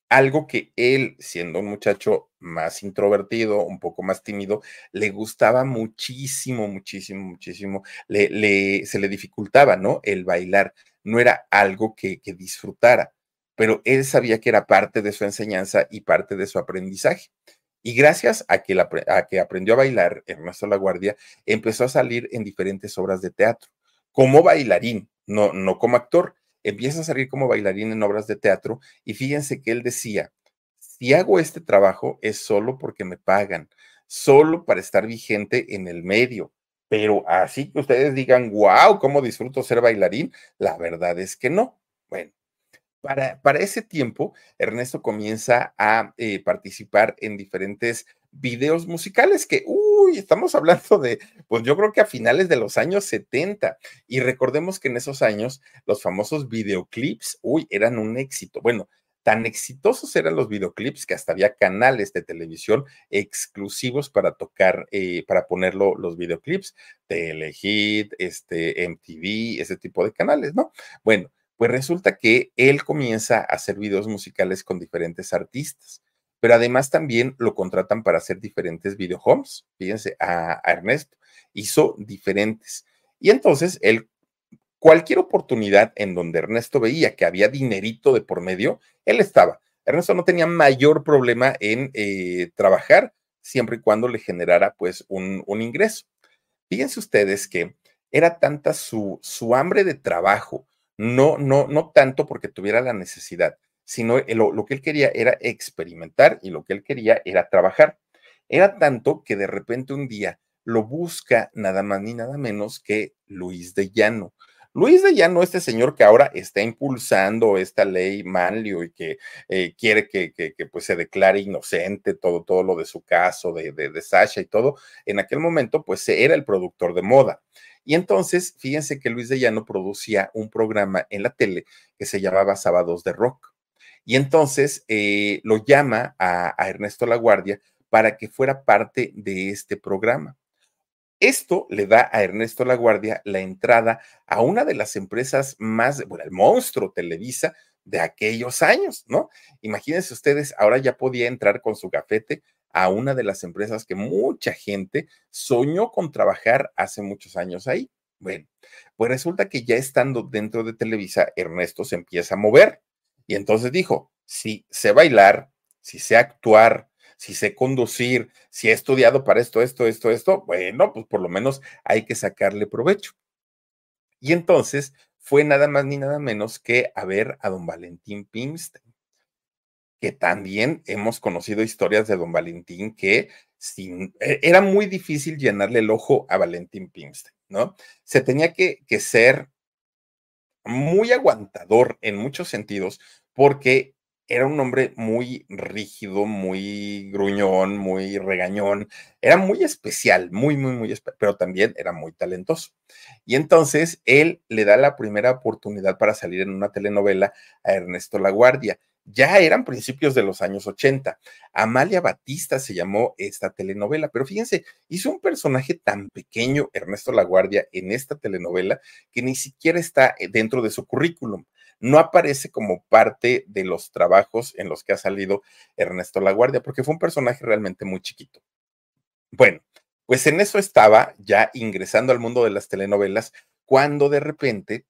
algo que él, siendo un muchacho más introvertido, un poco más tímido, le gustaba muchísimo, muchísimo, muchísimo, le, se le dificultaba, ¿no? El bailar, no era algo que disfrutara, pero él sabía que era parte de su enseñanza y parte de su aprendizaje. Y gracias a que, aprendió a bailar, Ernesto Laguardia empezó a salir en diferentes obras de teatro, como bailarín, no, no como actor empieza a salir como bailarín en obras de teatro y fíjense que él decía, si hago este trabajo es solo porque me pagan, solo para estar vigente en el medio. Pero así que ustedes digan, wow, ¿cómo disfruto ser bailarín? La verdad es que no. Bueno, para, ese tiempo, Ernesto comienza a eh, participar en diferentes videos musicales que, uy, estamos [LAUGHS] hablando de, pues yo creo que a finales de los años 70. Y recordemos que en esos años los famosos videoclips, uy, eran un éxito. Bueno, tan exitosos eran los videoclips que hasta había canales de televisión exclusivos para tocar, eh, para ponerlo los videoclips, Telehit, este, MTV, ese tipo de canales, ¿no? Bueno, pues resulta que él comienza a hacer videos musicales con diferentes artistas pero además también lo contratan para hacer diferentes video homes. Fíjense, a, Ernesto hizo diferentes. Y entonces él, cualquier oportunidad en donde Ernesto veía que había dinerito de por medio, él estaba. Ernesto no tenía mayor problema en eh, trabajar siempre y cuando le generara pues un, un, ingreso. Fíjense ustedes que era tanta su, su hambre de trabajo, no, no, no tanto porque tuviera la necesidad, sino lo, que él quería era experimentar y lo que él quería era trabajar. Era tanto que de repente un día lo busca nada más ni nada menos que Luis de Llano. Luis de Llano, este señor que ahora está impulsando esta ley Manlio y que eh, quiere que, pues se declare inocente todo, todo lo de su caso, de, de, de Sasha y todo, en aquel momento pues era el productor de moda. Y entonces, fíjense que Luis de Llano producía un programa en la tele que se llamaba Sábados de Rock. Y entonces eh, lo llama a, a Ernesto Laguardia para que fuera parte de este programa. Esto le da a Ernesto Laguardia la entrada a una de las empresas más, bueno, el monstruo Televisa de aquellos años, ¿no? Imagínense ustedes, ahora ya podía entrar con su gafete a una de las empresas que mucha gente soñó con trabajar hace muchos años ahí. Bueno, pues resulta que ya estando dentro de Televisa, Ernesto se empieza a mover. Y entonces dijo, si sé bailar, si sé actuar, si sé conducir, si he estudiado para esto, esto, esto, esto, bueno, pues por lo menos hay que sacarle provecho. Y entonces fue nada más ni nada menos que a ver a don Valentín Pimstein, que también hemos conocido historias de don Valentín que sin, e, era muy difícil llenarle el ojo a Valentín Pimstein, ¿no? Se tenía que, que ser muy aguantador en muchos sentidos, porque era un hombre muy rígido, muy gruñón, muy regañón, era muy especial, muy, muy, muy especial, pero también era muy talentoso. Y entonces él le da la primera oportunidad para salir en una telenovela a Ernesto Laguardia ya eran principios de los años 80. Amalia Batista se llamó esta telenovela, pero fíjense, hizo un personaje tan pequeño, Ernesto Laguardia, en esta telenovela, que ni siquiera está eh, dentro de su currículum. No aparece como parte de los trabajos en los que ha salido Ernesto Laguardia, porque fue un personaje realmente muy chiquito. Bueno, pues en eso estaba ya ingresando al mundo de las telenovelas, cuando de repente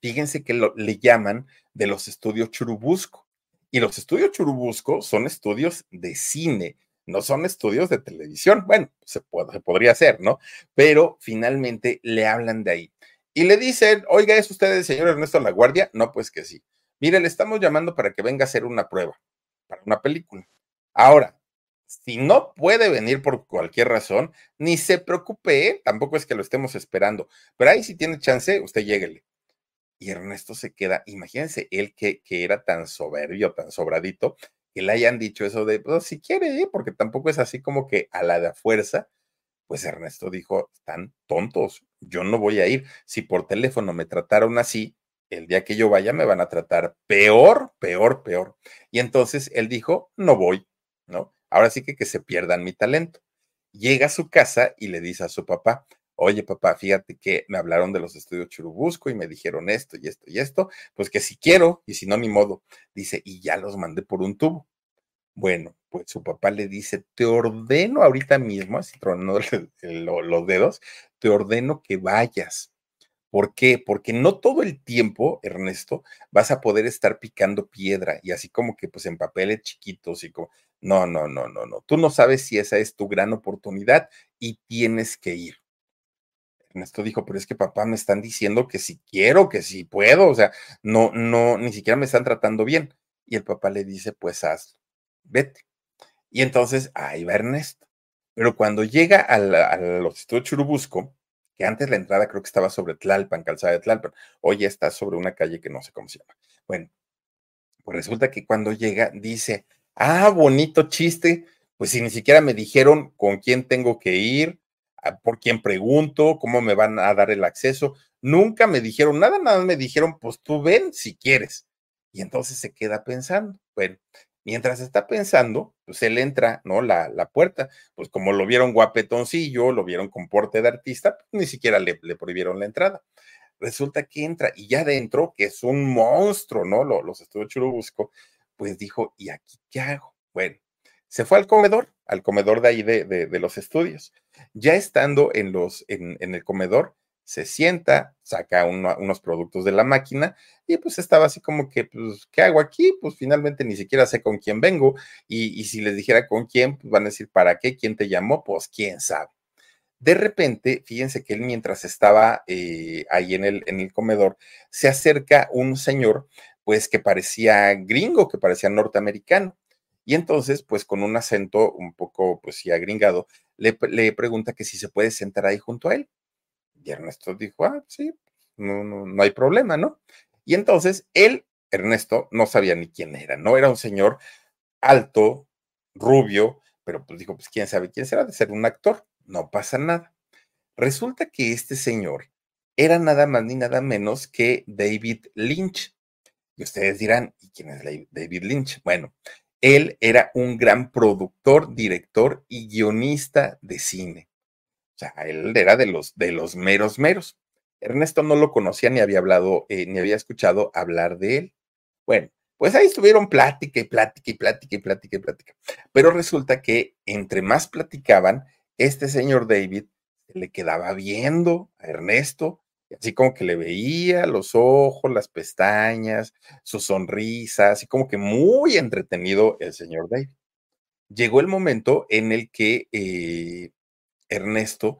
fíjense que le llaman de los estudios Churubusco. Y los estudios Churubusco son estudios de cine, no son estudios de televisión. Bueno, se, podría hacer, ¿no? Pero finalmente le hablan de ahí. Y le dicen, oiga, ¿es usted el señor Ernesto Laguardia? No, pues que sí. Mire, le estamos llamando para que venga a hacer una prueba, para una película. Ahora, si no puede venir por cualquier razón, ni se preocupe, ¿eh? tampoco es que lo estemos esperando, pero ahí si tiene chance, usted lléguele Y Ernesto se queda, imagínense, él que, que era tan soberbio, tan sobradito, que le hayan dicho eso de, pues, si quiere, ¿eh? porque tampoco es así como que a la de fuerza, pues Ernesto dijo, están tontos, yo no voy a ir. Si por teléfono me trataron así, el día que yo vaya me van a tratar peor, peor, peor. Y entonces él dijo, no voy, ¿no? Ahora sí que que se pierdan mi talento. Llega a su casa y le dice a su papá, oye papá, fíjate que me hablaron de los estudios Churubusco y me dijeron esto y esto y esto, pues que si quiero y si no, ni modo. Dice, y ya los mandé por un tubo. Bueno, pues su papá le dice, te ordeno ahorita mismo, así tronando los dedos, te ordeno que vayas. ¿Por qué? Porque no todo el tiempo, Ernesto, vas a poder estar picando piedra y así como que pues en papeles chiquitos y como, no, no, no, no, no. Tú no sabes si esa es tu gran oportunidad y tienes que ir. Ernesto dijo, pero es que papá me están diciendo que si quiero, que si puedo, o sea, no, no, ni siquiera me están tratando bien. Y el papá le dice, pues hazlo, vete. Y entonces ahí va Ernesto. Pero cuando llega al, al Instituto Churubusco, que antes la entrada creo que estaba sobre Tlalpan, calzada de Tlalpan, hoy está sobre una calle que no sé cómo se llama. Bueno, pues resulta que cuando llega dice, ah, bonito chiste, pues si ni siquiera me dijeron con quién tengo que ir, por quién pregunto, cómo me van a dar el acceso. Nunca me dijeron nada, nada me dijeron, pues tú ven si quieres. Y entonces se queda pensando. Bueno, mientras está pensando, pues él entra, ¿no? La, la puerta, pues como lo vieron guapetoncillo, lo vieron con porte de artista, pues ni siquiera le, le, prohibieron la entrada. Resulta que entra y ya dentro, que es un monstruo, ¿no? Lo, los estudios Churubusco, pues dijo, ¿y aquí qué hago? Bueno, se fue al comedor, al comedor de ahí de, de, los estudios. Ya estando en, los, en, en el comedor, se sienta, saca unos productos de la máquina y pues estaba así como que, pues, ¿qué hago aquí? Pues finalmente ni siquiera sé con quién vengo y, y si les dijera con quién, pues van a decir, ¿para qué? ¿Quién te llamó? Pues quién sabe. De repente, fíjense que él mientras estaba eh, ahí en el, en el comedor, se acerca un señor, pues que parecía gringo, que parecía norteamericano. Y entonces, pues con un acento un poco, pues sí, agringado, le, le, pregunta que si se puede sentar ahí junto a él. Y Ernesto dijo, ah, sí, no, no, no hay problema, ¿no? Y entonces él, Ernesto, no sabía ni quién era, ¿no? Era un señor alto, rubio, pero pues dijo, pues quién sabe quién será, de ser un actor, no pasa nada. Resulta que este señor era nada más ni nada menos que David Lynch. Y ustedes dirán, ¿y quién es David Lynch? Bueno, él era un gran productor, director y guionista de cine. O sea, él era de los, de los meros meros. Ernesto no lo conocía ni había hablado, eh, ni había escuchado hablar de él. Bueno, pues ahí estuvieron plática y plática y plática y plática y plática. Pero resulta que entre más platicaban, este señor David le quedaba viendo a Ernesto así como que le veía los ojos, las pestañas, su sonrisa, así como que muy entretenido el señor David. Llegó el momento en el que eh, Ernesto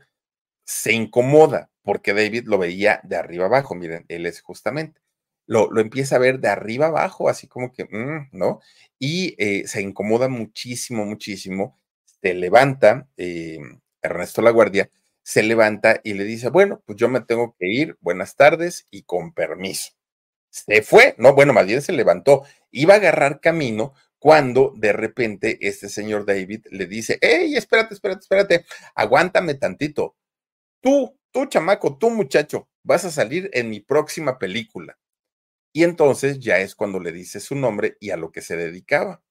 se incomoda porque David lo veía de arriba abajo, miren, él es justamente. Lo, lo empieza a ver de arriba abajo, así como que, mm, ¿no? Y eh, se incomoda muchísimo, muchísimo. Se levanta, eh, Ernesto La Guardia, se levanta y le dice, bueno, pues yo me tengo que ir, buenas tardes y con permiso. Se fue, no, bueno, más bien se levantó, iba a agarrar camino cuando de repente este señor David le dice, hey, espérate, espérate, espérate, aguántame tantito. Tú, tú chamaco, tú muchacho, vas a salir en mi próxima película. Y entonces ya es cuando le dice su nombre y a lo que se dedicaba.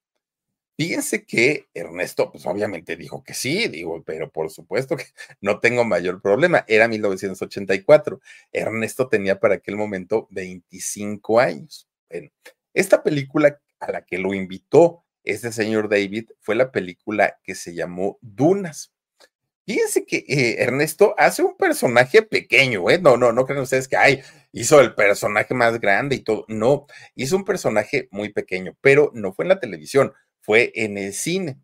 Fíjense que Ernesto, pues obviamente dijo que sí, digo, pero por supuesto que [LAUGHS] no tengo mayor problema. Era 1984. Ernesto tenía para aquel momento 25 años. Bueno, esta película a la que lo invitó este señor David fue la película que se llamó Dunas. Fíjense que eh, Ernesto hace un personaje pequeño, ¿eh? No, no, no creen ustedes que, ay, hizo el personaje más grande y todo. No, hizo un personaje muy pequeño, pero no fue en la televisión fue en el cine.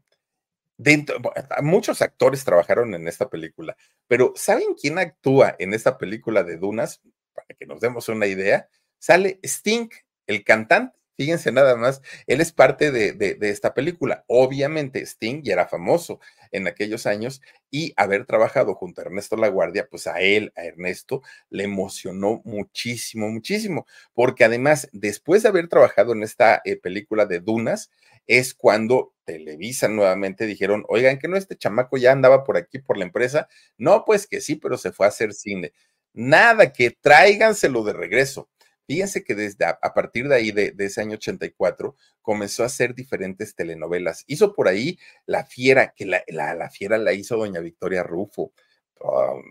Dentro, muchos actores trabajaron en esta película, pero ¿saben quién actúa en esta película de Dunas? Para que nos demos una idea, sale Sting, el cantante. Fíjense nada más, él es parte de, de, esta película. Obviamente Sting ya era famoso en aquellos años y haber trabajado junto a Ernesto Laguardia, pues a él, a Ernesto, le emocionó muchísimo, muchísimo, porque además, después de haber trabajado en esta eh, película de Dunas, es cuando Televisa nuevamente dijeron, oigan, que no este chamaco ya andaba por aquí por la empresa. No, pues que sí, pero se fue a hacer cine. Nada, que tráiganselo de regreso. Fíjense que desde a, partir de ahí, de, ese año 84, comenzó a hacer diferentes telenovelas. Hizo por ahí La Fiera, que la, la, la Fiera la hizo doña Victoria Rufo. Oh,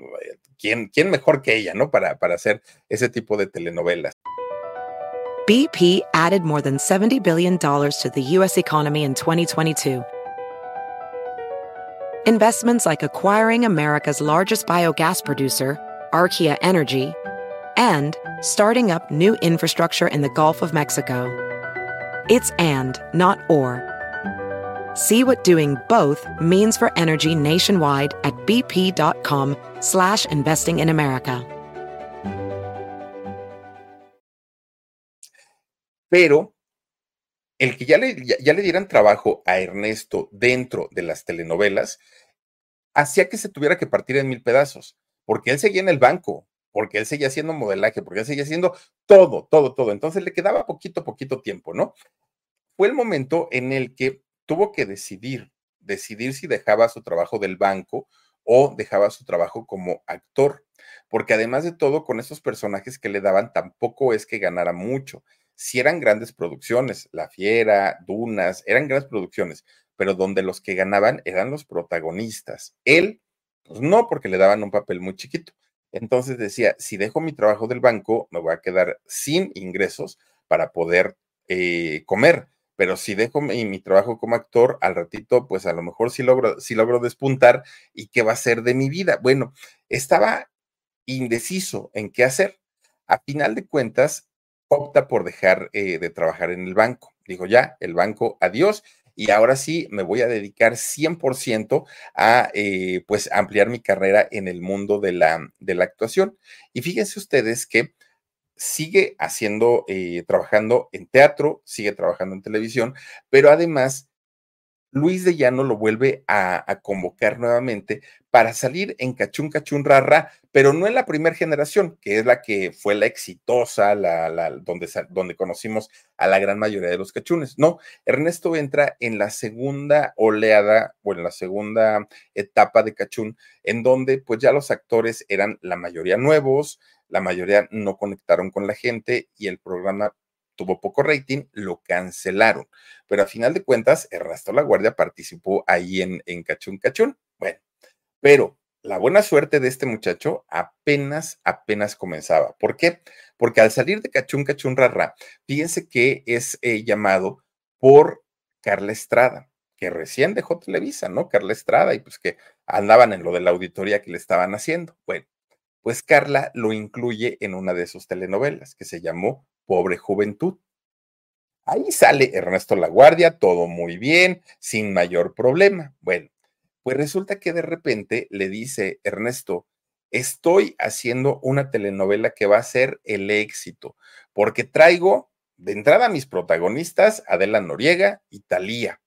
¿quién, ¿Quién mejor que ella, no? Para, para hacer ese tipo de telenovelas. BP added more than $70 billion to the U.S. economy in 2022. Investments like acquiring America's largest biogas producer, Archaea Energy, and starting up new infrastructure in the Gulf of Mexico. It's and, not or. See what doing both means for energy nationwide at bp.com slash investing in America. Pero el que ya le, ya, ya le dieran trabajo a Ernesto dentro de las telenovelas hacía que se tuviera que partir en mil pedazos, porque él seguía en el banco, porque él seguía haciendo modelaje, porque él seguía haciendo todo, todo, todo. Entonces le quedaba poquito, poquito tiempo, ¿no? Fue el momento en el que tuvo que decidir, decidir si dejaba su trabajo del banco o dejaba su trabajo como actor, porque además de todo, con esos personajes que le daban, tampoco es que ganara mucho. Si eran grandes producciones, La Fiera, Dunas, eran grandes producciones, pero donde los que ganaban eran los protagonistas. Él, pues no, porque le daban un papel muy chiquito. Entonces decía, si dejo mi trabajo del banco, me voy a quedar sin ingresos para poder eh, comer. Pero si dejo mi, trabajo como actor, al ratito, pues a lo mejor sí logro, sí logro despuntar. ¿Y qué va a ser de mi vida? Bueno, estaba indeciso en qué hacer. A final de cuentas, opta por dejar eh, de trabajar en el banco. Digo, ya, el banco, adiós. Y ahora sí me voy a dedicar 100% a eh, pues ampliar mi carrera en el mundo de la, de la actuación. Y fíjense ustedes que sigue haciendo, eh, trabajando en teatro, sigue trabajando en televisión, pero además Luis de Llano lo vuelve a, convocar nuevamente para salir en Cachún Cachún Rara, pero no en la primera generación, que es la que fue la exitosa, la, la, donde, donde conocimos a la gran mayoría de los cachunes. No, Ernesto entra en la segunda oleada o en la segunda etapa de Cachún, en donde pues ya los actores eran la mayoría nuevos, la mayoría no conectaron con la gente y el programa tuvo poco rating, lo cancelaron. Pero a final de cuentas, Ernesto La Guardia participó ahí en, en Cachún Cachún. Bueno, pero la buena suerte de este muchacho apenas, apenas comenzaba. ¿Por qué? Porque al salir de Cachún Cachún Rara, fíjense que es eh, llamado por Carla Estrada, que recién dejó Televisa, ¿no? Carla Estrada, y pues que andaban en lo de la auditoría que le estaban haciendo. Bueno, pues Carla lo incluye en una de sus telenovelas que se llamó Pobre Juventud. Ahí sale Ernesto Laguardia, todo muy bien, sin mayor problema. Bueno, pues resulta que de repente le dice Ernesto, estoy haciendo una telenovela que va a ser el éxito, porque traigo de entrada mis protagonistas, Adela Noriega y Talía,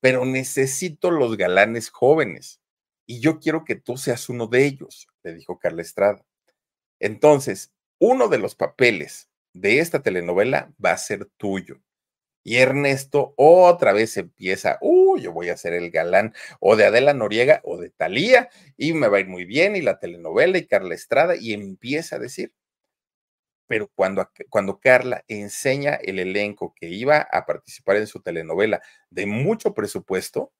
pero necesito los galanes jóvenes y yo quiero que tú seas uno de ellos, le dijo Carla Estrada. Entonces, uno de los papeles de esta telenovela va a ser tuyo. Y Ernesto otra vez empieza, uh, yo voy a ser el galán o de Adela Noriega o de Talía y me va a ir muy bien y la telenovela y Carla Estrada y empieza a decir. Pero cuando, cuando Carla enseña el elenco que iba a participar en su telenovela de mucho presupuesto,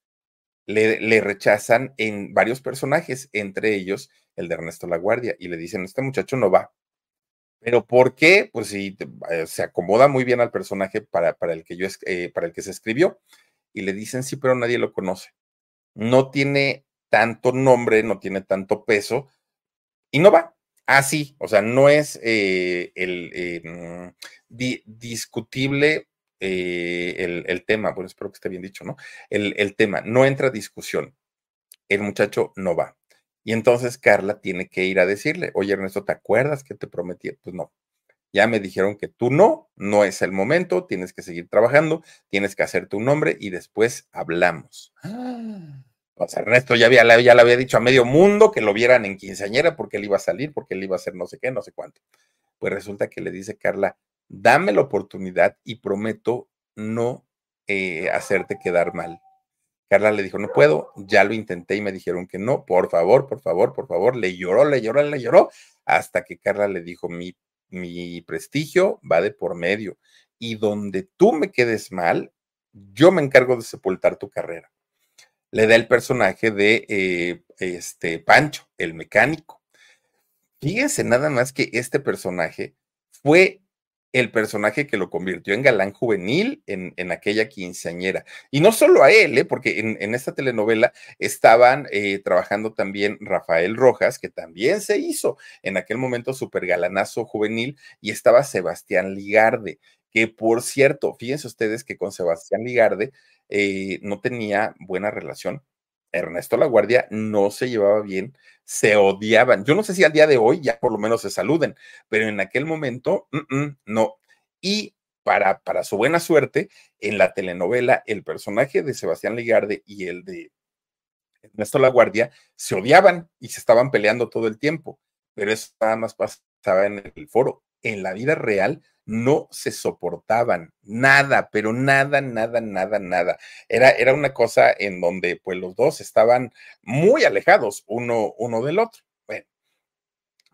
le, le rechazan en varios personajes, entre ellos el de Ernesto Laguardia, y le dicen, este muchacho no va, pero ¿por qué? Pues sí, eh, se acomoda muy bien al personaje para, para, el que yo, eh, para el que se escribió. Y le dicen, sí, pero nadie lo conoce. No tiene tanto nombre, no tiene tanto peso y no va. Así, o sea, no es eh, el eh, di, discutible el, tema. Bueno, espero que esté bien dicho, ¿no? El, el tema no entra discusión. El muchacho no va. Y entonces Carla tiene que ir a decirle, oye Ernesto, ¿te acuerdas que te prometí? Pues no, ya me dijeron que tú no, no es el momento, tienes que seguir trabajando, tienes que hacer tu nombre y después hablamos. Pues Ernesto ya, había, ya le había dicho a medio mundo que lo vieran en quinceañera porque él iba a salir, porque él iba a hacer no sé qué, no sé cuánto. Pues resulta que le dice Carla, dame la oportunidad y prometo no eh, hacerte quedar mal. Carla le dijo, no puedo, ya lo intenté y me dijeron que no, por favor, por favor, por favor, le lloró, le lloró, le lloró, hasta que Carla le dijo, mi, mi prestigio va de por medio y donde tú me quedes mal, yo me encargo de sepultar tu carrera. Le da el personaje de eh, este Pancho, el mecánico. Fíjense nada más que este personaje fue el personaje que lo convirtió en galán juvenil en, en aquella quinceañera. Y no solo a él, ¿eh? porque en, esta telenovela estaban eh, trabajando también Rafael Rojas, que también se hizo en aquel momento súper galanazo juvenil, y estaba Sebastián Ligarde, que por cierto, fíjense ustedes que con Sebastián Ligarde eh, no tenía buena relación. Ernesto La Guardia no se llevaba bien, se odiaban. Yo no sé si al día de hoy ya por lo menos se saluden, pero en aquel momento no. Y para, para su buena suerte, en la telenovela, el personaje de Sebastián Ligarde y el de Ernesto La Guardia se odiaban y se estaban peleando todo el tiempo, pero eso nada más pasaba en el foro. En la vida real no se soportaban, nada, pero nada, nada, nada, nada. Era, era una cosa en donde pues los dos estaban muy alejados uno, uno del otro. Bueno,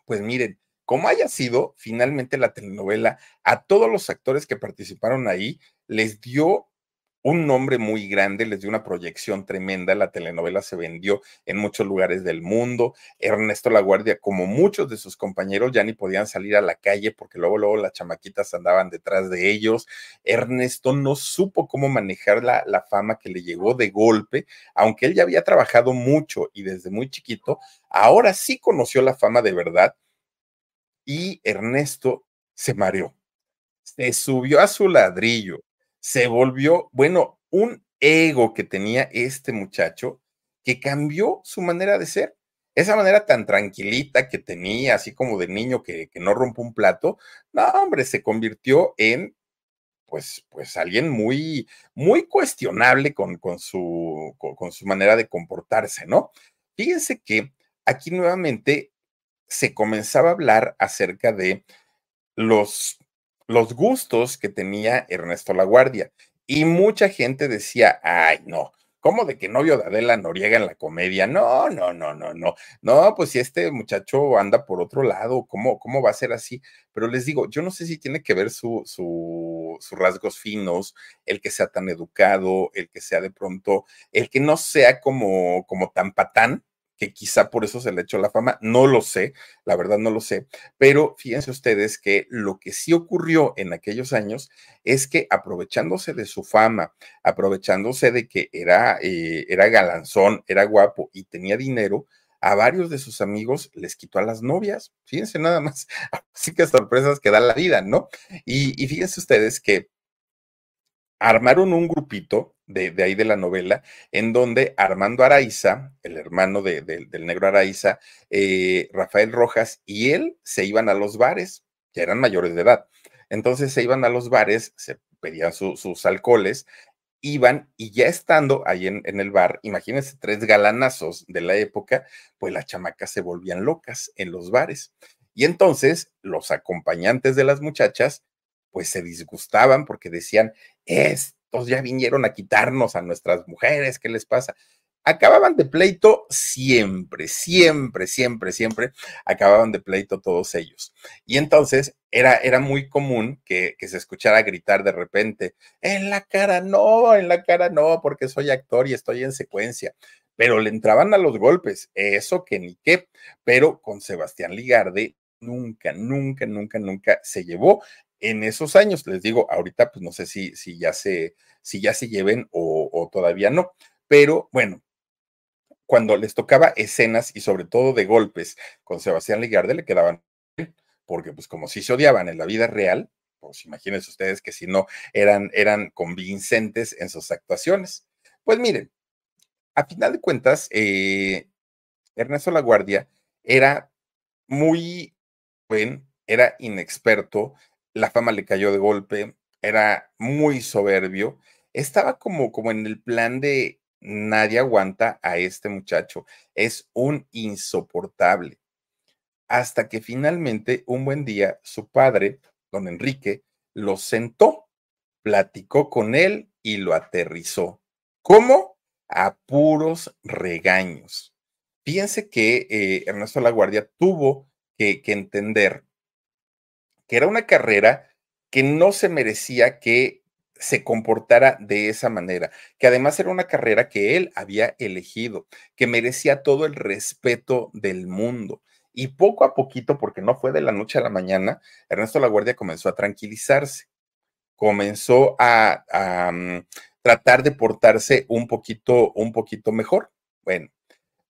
pues miren, como haya sido, finalmente la telenovela a todos los actores que participaron ahí les dio un nombre muy grande, les dio una proyección tremenda, la telenovela se vendió en muchos lugares del mundo, Ernesto Laguardia, como muchos de sus compañeros, ya ni podían salir a la calle porque luego, luego las chamaquitas andaban detrás de ellos, Ernesto no supo cómo manejar la, la fama que le llegó de golpe, aunque él ya había trabajado mucho y desde muy chiquito, ahora sí conoció la fama de verdad y Ernesto se mareó, se subió a su ladrillo se volvió, bueno, un ego que tenía este muchacho que cambió su manera de ser. Esa manera tan tranquilita que tenía, así como de niño que, no rompe un plato, no, hombre, se convirtió en, pues, pues alguien muy, muy cuestionable con, con, su, con su manera de comportarse, ¿no? Fíjense que aquí nuevamente se comenzaba a hablar acerca de los los gustos que tenía Ernesto Laguardia. Y mucha gente decía, ay, no, ¿cómo de que novio de Adela Noriega en la comedia? No, no, no, no, no. No, pues si este muchacho anda por otro lado, ¿cómo, cómo va a ser así? Pero les digo, yo no sé si tiene que ver su, su, sus rasgos finos, el que sea tan educado, el que sea de pronto, el que no sea como, como tan patán, que quizá por eso se le echó la fama, no lo sé, la verdad no lo sé, pero fíjense ustedes que lo que sí ocurrió en aquellos años es que aprovechándose de su fama, aprovechándose de que era, eh, era galanzón, era guapo y tenía dinero, a varios de sus amigos les quitó a las novias, fíjense nada más, [LAUGHS] así que sorpresas que da la vida, ¿no? Y, y fíjense ustedes que armaron un grupito de, ahí de la novela, en donde Armando Araiza, el hermano del negro Araiza, eh, Rafael Rojas y él se iban a los bares, que eran mayores de edad. Entonces se iban a los bares, se pedían sus alcoholes, iban y ya estando ahí en, en, el bar, imagínense tres galanazos de la época, pues las chamacas se volvían locas en los bares. Y entonces los acompañantes de las muchachas pues se disgustaban porque decían, estos ya vinieron a quitarnos a nuestras mujeres, ¿qué les pasa? Acababan de pleito siempre, siempre, siempre, siempre acababan de pleito todos ellos. Y entonces era, era muy común que, que, se escuchara gritar de repente, en la cara no, en la cara no, porque soy actor y estoy en secuencia. Pero le entraban a los golpes, eso que ni qué. Pero con Sebastián Ligarde nunca, nunca, nunca, nunca se llevó en esos años. Les digo, ahorita pues no sé si, si, ya, se, si ya se lleven o, todavía no, pero bueno, cuando les tocaba escenas y sobre todo de golpes con Sebastián Ligarde le quedaban porque pues como si se odiaban en la vida real, pues imagínense ustedes que si no eran, eran convincentes en sus actuaciones. Pues miren, a final de cuentas, eh, Ernesto Laguardia era muy buen era inexperto la fama le cayó de golpe, era muy soberbio, estaba como, como en el plan de nadie aguanta a este muchacho, es un insoportable. Hasta que finalmente un buen día su padre, don Enrique, lo sentó, platicó con él y lo aterrizó. ¿Cómo? A puros regaños. Fíjense que eh, Ernesto Laguardia tuvo que, que entender que era una carrera que no se merecía que se comportara de esa manera, que además era una carrera que él había elegido, que merecía todo el respeto del mundo. Y poco a poquito, porque no fue de la noche a la mañana, Ernesto Laguardia comenzó a tranquilizarse, comenzó a, mm, tratar de portarse un poquito, un poquito mejor. Bueno,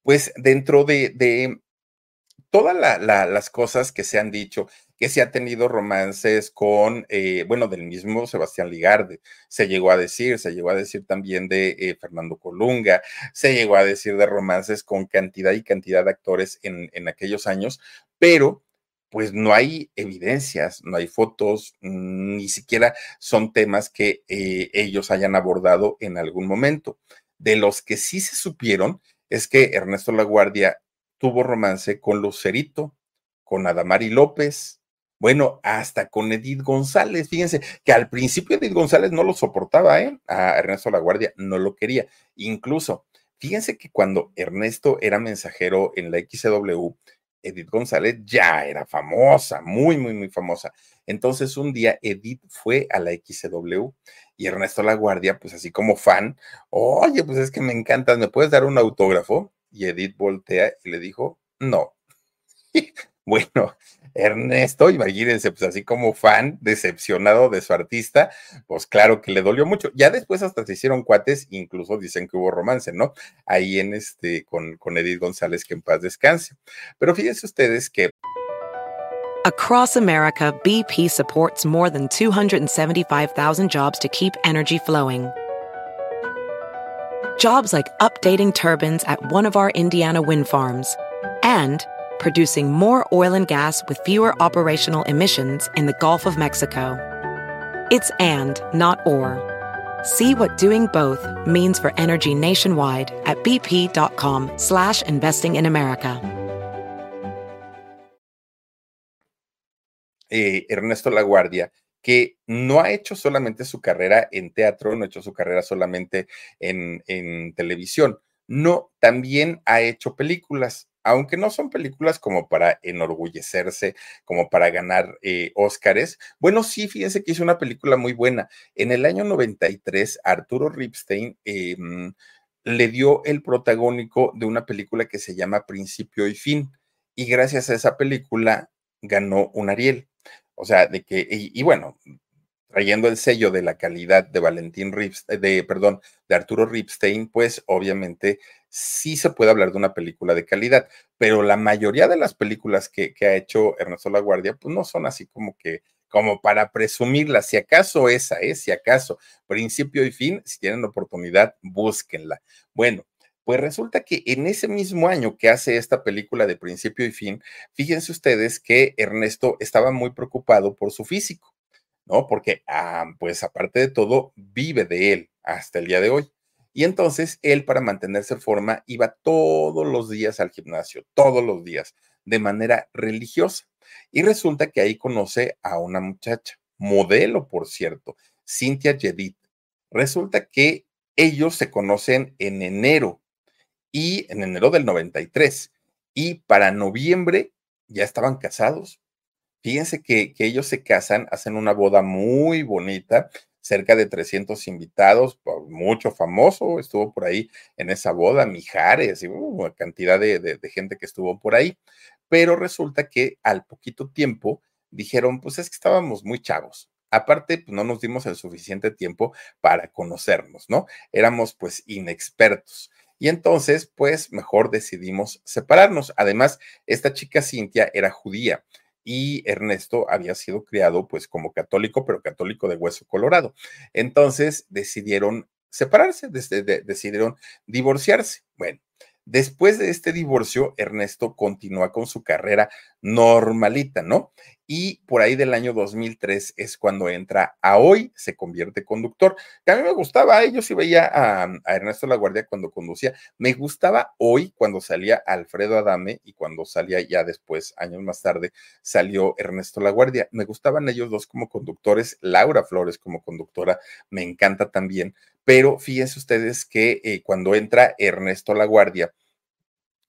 pues dentro de, de todas las cosas que se han dicho, que se ha tenido romances con, eh, bueno, del mismo Sebastián Ligarde, se llegó a decir, se llegó a decir también de eh, Fernando Colunga, se llegó a decir de romances con cantidad y cantidad de actores en, en aquellos años, pero pues no hay evidencias, no hay fotos, ni siquiera son temas que eh, ellos hayan abordado en algún momento. De los que sí se supieron es que Ernesto Laguardia tuvo romance con Lucerito, con Adamari López, bueno, hasta con Edith González. Fíjense que al principio Edith González no lo soportaba, ¿eh? A Ernesto Laguardia no lo quería. Incluso, fíjense que cuando Ernesto era mensajero en la XW, Edith González ya era famosa, muy, muy, muy famosa. Entonces un día Edith fue a la XW y Ernesto Laguardia, pues así como fan, oye, pues es que me encantas, ¿me puedes dar un autógrafo? Y Edith voltea y le dijo, no. [LAUGHS] bueno, Ernesto, imagínense, pues así como fan, decepcionado de su artista, pues claro que le dolió mucho. Ya después hasta se hicieron cuates, incluso dicen que hubo romance, ¿no? Ahí en este, con, con Edith González, que en paz descanse. Pero fíjense ustedes que... Across America, BP supports more than 275,000 jobs to keep energy flowing. Jobs like updating turbines at one of our Indiana wind farms and producing more oil and gas with fewer operational emissions in the Gulf of Mexico. It's and, not or. See what doing both means for energy nationwide at bp.com slash investing in America. Eh, Ernesto Laguardia, que no ha hecho solamente su carrera en teatro, no ha hecho su carrera solamente en, en televisión, no, también ha hecho películas aunque no son películas como para enorgullecerse, como para ganar eh, Óscares. Bueno, sí, fíjense que hizo una película muy buena. En el año 93, Arturo Ripstein em, le dio el protagónico de una película que se llama Principio y Fin. Y gracias a esa película ganó un Ariel. O sea, de que, y, bueno, trayendo el sello de la calidad de Valentín Ripstein, de, perdón, de Arturo Ripstein, pues obviamente sí se puede hablar de una película de calidad, pero la mayoría de las películas que, ha hecho Ernesto Laguardia, pues no son así como que, como para presumirla, si acaso esa es, si acaso, principio y fin, si tienen oportunidad, búsquenla. Bueno, pues resulta que en ese mismo año que hace esta película de principio y fin, fíjense ustedes que Ernesto estaba muy preocupado por su físico, ¿no? Porque, ah, pues aparte de todo, vive de él hasta el día de hoy. Y entonces él para mantenerse en forma iba todos los días al gimnasio, todos los días, de manera religiosa. Y resulta que ahí conoce a una muchacha, modelo, por cierto, Cynthia Jedid. Resulta que ellos se conocen en enero y en enero del 93 y para noviembre ya estaban casados. Fíjense que, que ellos se casan, hacen una boda muy bonita cerca de 300 invitados, mucho famoso, estuvo por ahí en esa boda, Mijares, y una cantidad de, gente que estuvo por ahí, pero resulta que al poquito tiempo dijeron, pues es que estábamos muy chavos. Aparte, pues no nos dimos el suficiente tiempo para conocernos, ¿no? Éramos pues inexpertos. Y entonces, pues mejor decidimos separarnos. Además, esta chica Cintia era judía y Ernesto había sido criado pues como católico, pero católico de hueso colorado. Entonces decidieron separarse, decidieron divorciarse. Bueno, después de este divorcio, Ernesto continúa con su carrera normalita, ¿no? Y por ahí del año 2003 es cuando entra a hoy, se convierte conductor. Que a mí me gustaba, ¿eh? yo sí veía a, a Ernesto Laguardia cuando conducía, me gustaba hoy cuando salía Alfredo Adame y cuando salía ya después, años más tarde, salió Ernesto Laguardia. Me gustaban ellos dos como conductores, Laura Flores como conductora, me encanta también, pero fíjense ustedes que eh, cuando entra Ernesto Laguardia,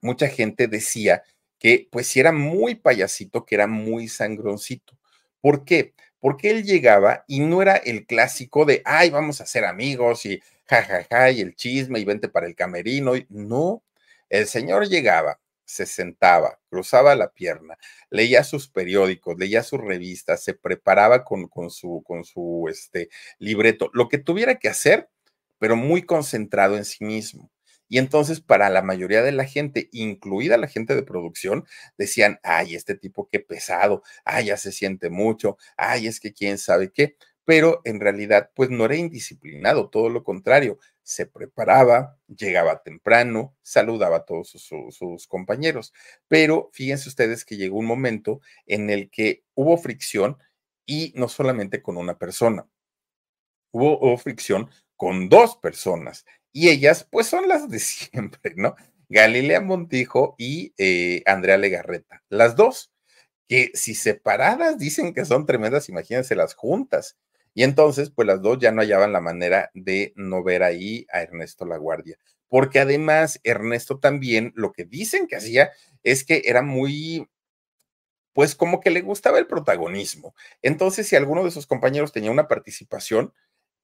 mucha gente decía que pues si era muy payasito, que era muy sangroncito. ¿Por qué? Porque él llegaba y no era el clásico de, ay, vamos a ser amigos y jajaja, ja, ja, y el chisme y vente para el camerino. No, el señor llegaba, se sentaba, cruzaba la pierna, leía sus periódicos, leía sus revistas, se preparaba con, con su, con su este, libreto, lo que tuviera que hacer, pero muy concentrado en sí mismo. Y entonces para la mayoría de la gente, incluida la gente de producción, decían, ay, este tipo qué pesado, ay, ya se siente mucho, ay, es que quién sabe qué. Pero en realidad, pues no era indisciplinado, todo lo contrario, se preparaba, llegaba temprano, saludaba a todos sus, compañeros. Pero fíjense ustedes que llegó un momento en el que hubo fricción y no solamente con una persona, hubo, hubo fricción con dos personas y ellas, pues son las de [LAUGHS] siempre, ¿no? Galilea Montijo y eh, Andrea Legarreta, las dos, que si separadas dicen que son tremendas, imagínense las juntas. Y entonces, pues las dos ya no hallaban la manera de no ver ahí a Ernesto Laguardia, porque además Ernesto también lo que dicen que hacía es que era muy, pues como que le gustaba el protagonismo. Entonces, si alguno de sus compañeros tenía una participación,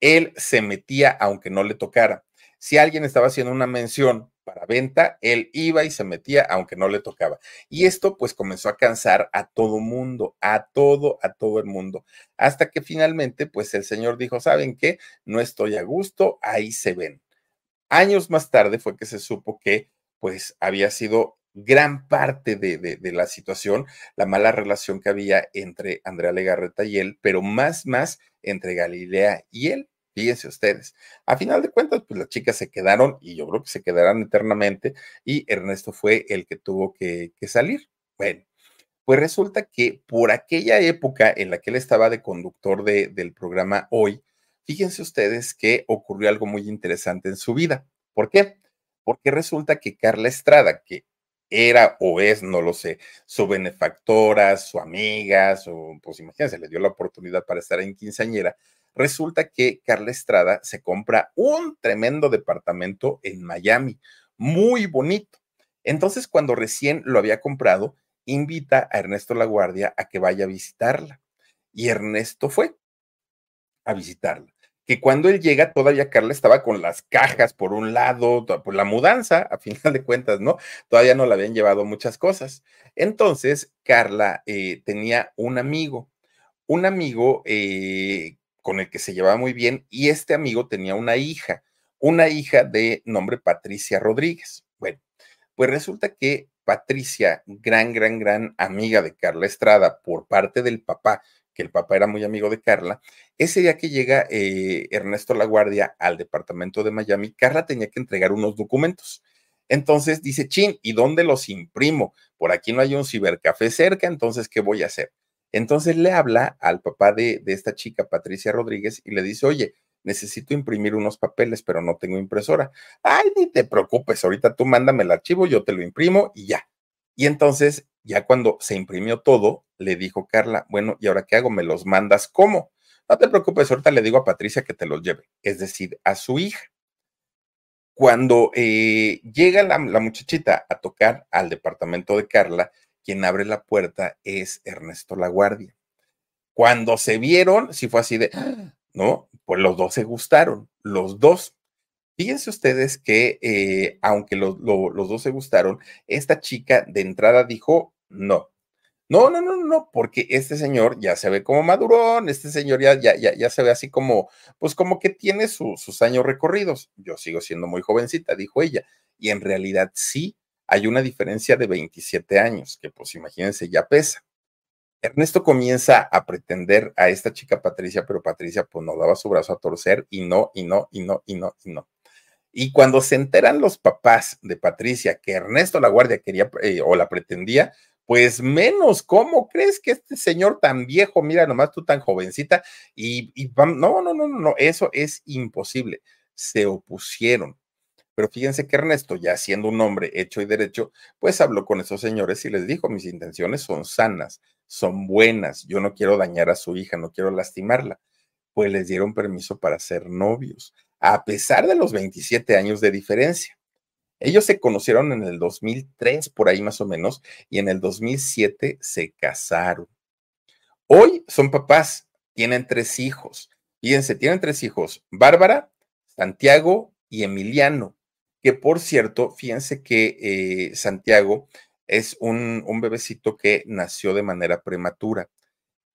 él se metía aunque no le tocara. Si alguien estaba haciendo una mención para venta, él iba y se metía aunque no le tocaba. Y esto pues comenzó a cansar a todo mundo, a todo, a todo el mundo, hasta que finalmente pues el señor dijo, ¿saben qué? No estoy a gusto, ahí se ven. Años más tarde fue que se supo que pues había sido gran parte de, de, la situación, la mala relación que había entre Andrea Legarreta y él, pero más, más entre Galilea y él. Fíjense ustedes. A final de cuentas, pues las chicas se quedaron y yo creo que se quedarán eternamente y Ernesto fue el que tuvo que, salir. Bueno, pues resulta que por aquella época en la que él estaba de conductor de, del programa Hoy, fíjense ustedes que ocurrió algo muy interesante en su vida. ¿Por qué? Porque resulta que Carla Estrada, que era o es, no lo sé, su benefactora, su amiga, su, pues imagínense, le dio la oportunidad para estar en quinceañera, Resulta que Carla Estrada se compra un tremendo departamento en Miami, muy bonito. Entonces, cuando recién lo había comprado, invita a Ernesto Laguardia a que vaya a visitarla. Y Ernesto fue a visitarla. Que cuando él llega, todavía Carla estaba con las cajas por un lado, por la mudanza, a [LAUGHS] final de cuentas, ¿no? Todavía no le habían llevado muchas cosas. Entonces, Carla eh, tenía un amigo, un amigo eh, con el que se llevaba muy bien y este amigo tenía una hija, una hija de nombre Patricia Rodríguez. Bueno, pues resulta que Patricia, gran, gran, gran amiga de Carla Estrada por parte del papá, que el papá era muy amigo de Carla, ese día que llega eh, Ernesto Laguardia al departamento de Miami, Carla tenía que entregar unos documentos. Entonces dice, chin, ¿y dónde los imprimo? Por aquí no hay un cibercafé cerca, entonces, ¿qué voy a hacer? Entonces le habla al papá de, esta chica, Patricia Rodríguez, y le dice, oye, necesito imprimir unos papeles, pero no tengo impresora. Ay, ni te preocupes, ahorita tú mándame el archivo, yo te lo imprimo y ya. Y entonces, ya cuando se imprimió todo, le dijo Carla, bueno, ¿y ahora qué hago? ¿Me los mandas cómo? No te preocupes, ahorita le digo a Patricia que te los lleve, es decir, a su hija. Cuando eh, llega la, la muchachita a tocar al departamento de Carla, quien abre la puerta es Ernesto Laguardia. Cuando se vieron, si fue así de, ¿no? Pues los dos se gustaron, los dos. Fíjense ustedes que, eh, aunque los dos se gustaron, esta chica de entrada dijo, no, no, no, no, no, porque este señor ya se ve como madurón, este señor ya, ya, ya, se ve así como, pues como que tiene sus años recorridos. Yo sigo siendo muy jovencita, dijo ella, y en realidad sí, hay una diferencia de 27 años, que pues imagínense, ya pesa. Ernesto comienza a pretender a esta chica Patricia, pero Patricia pues no daba su brazo a torcer y no, y no, y no, y no, y no. Y cuando se enteran los papás de Patricia que Ernesto La Guardia quería eh, o la pretendía, Pues menos, ¿cómo crees que este señor tan viejo, mira nomás tú tan jovencita? Y, y no, no, no, no, eso es imposible. Se opusieron. Pero fíjense que Ernesto, ya siendo un hombre hecho y derecho, pues habló con esos señores y les dijo, mis intenciones son sanas, son buenas, yo no quiero dañar a su hija, no quiero lastimarla. Pues les dieron permiso para ser novios, a pesar de los 27 años de diferencia. Ellos se conocieron en el 2003, por ahí más o menos, y en el 2007 se casaron. Hoy son papás, tienen tres hijos. Fíjense, tienen tres hijos, Bárbara, Santiago y Emiliano que por cierto, fíjense que eh, Santiago es un, un, bebecito que nació de manera prematura.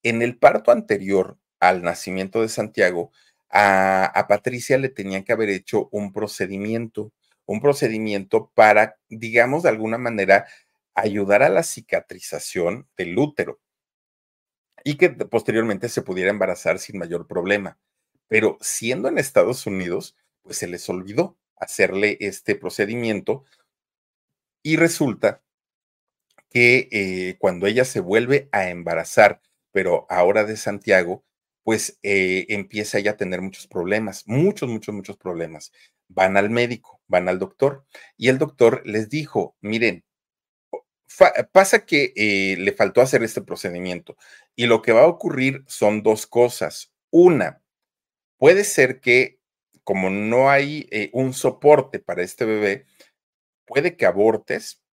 En el parto anterior al nacimiento de Santiago, a, a Patricia le tenían que haber hecho un procedimiento, un procedimiento para, digamos, de alguna manera, ayudar a la cicatrización del útero y que posteriormente se pudiera embarazar sin mayor problema. Pero siendo en Estados Unidos, pues se les olvidó hacerle este procedimiento y resulta que eh, cuando ella se vuelve a embarazar, pero ahora de Santiago, pues eh, empieza ella a tener muchos problemas, muchos, muchos, muchos problemas. Van al médico, van al doctor y el doctor les dijo, miren, pasa que eh, le faltó hacer este procedimiento y lo que va a ocurrir son dos cosas. Una, puede ser que como no hay eh, un soporte para este bebé, puede que abortes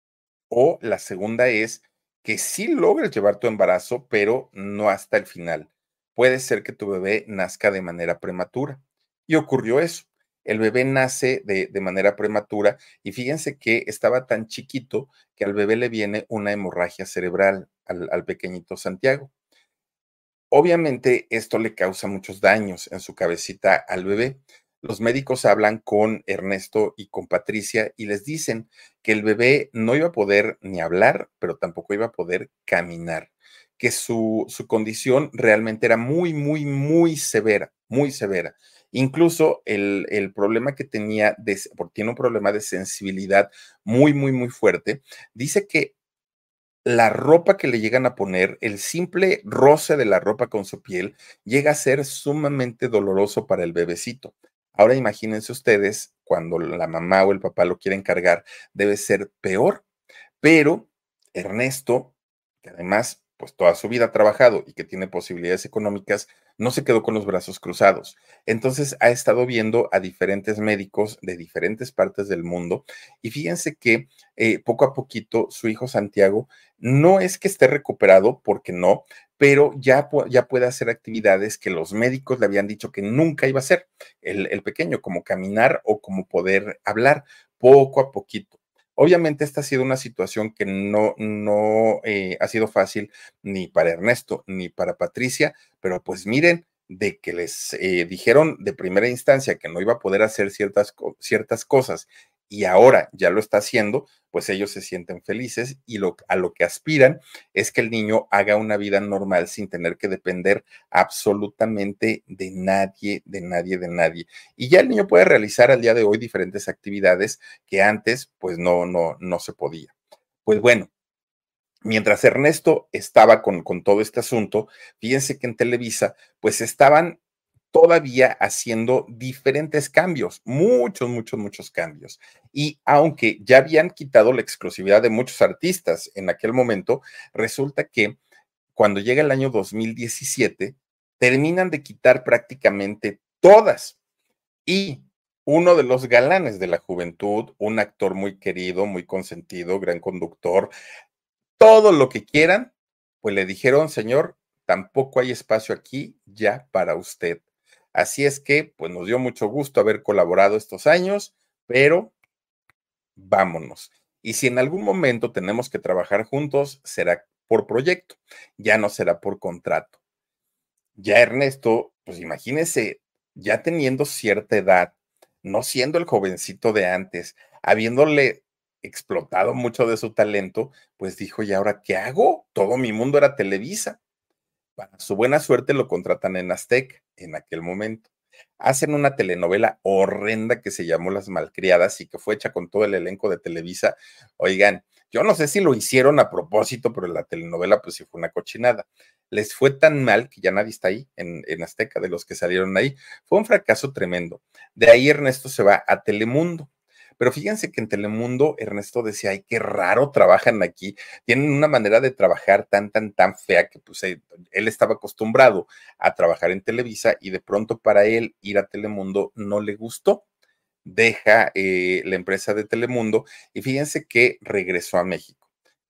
o la segunda es que sí logres llevar tu embarazo, pero no hasta el final. Puede ser que tu bebé nazca de manera prematura. Y ocurrió eso. El bebé nace de, manera prematura y fíjense que estaba tan chiquito que al bebé le viene una hemorragia cerebral al pequeñito Santiago. Obviamente esto le causa muchos daños en su cabecita al bebé los médicos hablan con Ernesto y con Patricia y les dicen que el bebé no iba a poder ni hablar, pero tampoco iba a poder caminar, que su, su condición realmente era muy, muy, muy severa, muy severa. Incluso el, el problema que tenía, de, porque tiene un problema de sensibilidad muy, muy, muy fuerte, dice que la ropa que le llegan a poner, el simple roce de la ropa con su piel, llega a ser sumamente doloroso para el bebecito. Ahora imagínense ustedes cuando la mamá o el papá lo quieren cargar, debe ser peor. Pero Ernesto, que además pues toda su vida ha trabajado y que tiene posibilidades económicas, no se quedó con los brazos cruzados. Entonces ha estado viendo a diferentes médicos de diferentes partes del mundo y fíjense que eh, poco a poquito su hijo Santiago no es que esté recuperado, porque no, pero ya, ya puede hacer actividades que los médicos le habían dicho que nunca iba a hacer, el, el pequeño, como caminar o como poder hablar, poco a poquito. Obviamente esta ha sido una situación que no, no eh, ha sido fácil ni para Ernesto ni para Patricia, pero pues miren, de que les eh, dijeron de primera instancia que no iba a poder hacer ciertas, ciertas cosas y ahora ya lo está haciendo, pues ellos se sienten felices y a lo que aspiran es que el niño haga una vida normal sin tener que depender absolutamente de nadie, de nadie, de nadie. Y ya el niño puede realizar al día de hoy diferentes actividades que antes pues no, no, no se podía. Pues bueno, mientras Ernesto estaba con, con, todo este asunto, fíjense que en Televisa, pues estaban todavía haciendo diferentes cambios, muchos, muchos, muchos cambios. Y aunque ya habían quitado la exclusividad de muchos artistas en aquel momento, resulta que cuando llega el año 2017, terminan de quitar prácticamente todas. Y uno de los galanes de la juventud, un actor muy querido, muy consentido, gran conductor, todo lo que quieran, pues le dijeron, señor, tampoco hay espacio aquí ya para usted. Así es que, pues nos dio mucho gusto haber colaborado estos años, pero vámonos. Y si en algún momento tenemos que trabajar juntos, será por proyecto, ya no será por contrato. Ya Ernesto, pues imagínese, ya teniendo cierta edad, no siendo el jovencito de antes, habiéndole explotado mucho de su talento, pues dijo, ¿y ahora qué hago? Todo mi mundo era Televisa. Para su buena suerte lo contratan en Aztec en aquel momento. Hacen una telenovela horrenda que se llamó Las Malcriadas y que fue hecha con todo el elenco de Televisa. Oigan, Yo no sé si lo hicieron a propósito, pero la telenovela pues sí fue una cochinada. Les fue tan mal que ya nadie está ahí en, en Azteca, de los que salieron ahí. Fue un fracaso tremendo. De ahí Ernesto se va a Telemundo. Pero fíjense que en Telemundo Ernesto decía, ay, qué raro trabajan aquí. Tienen una manera de trabajar tan, tan, tan fea que pues él, él estaba acostumbrado a trabajar en Televisa y de pronto para él ir a Telemundo no le gustó deja eh, la empresa de Telemundo y fíjense que regresó a México.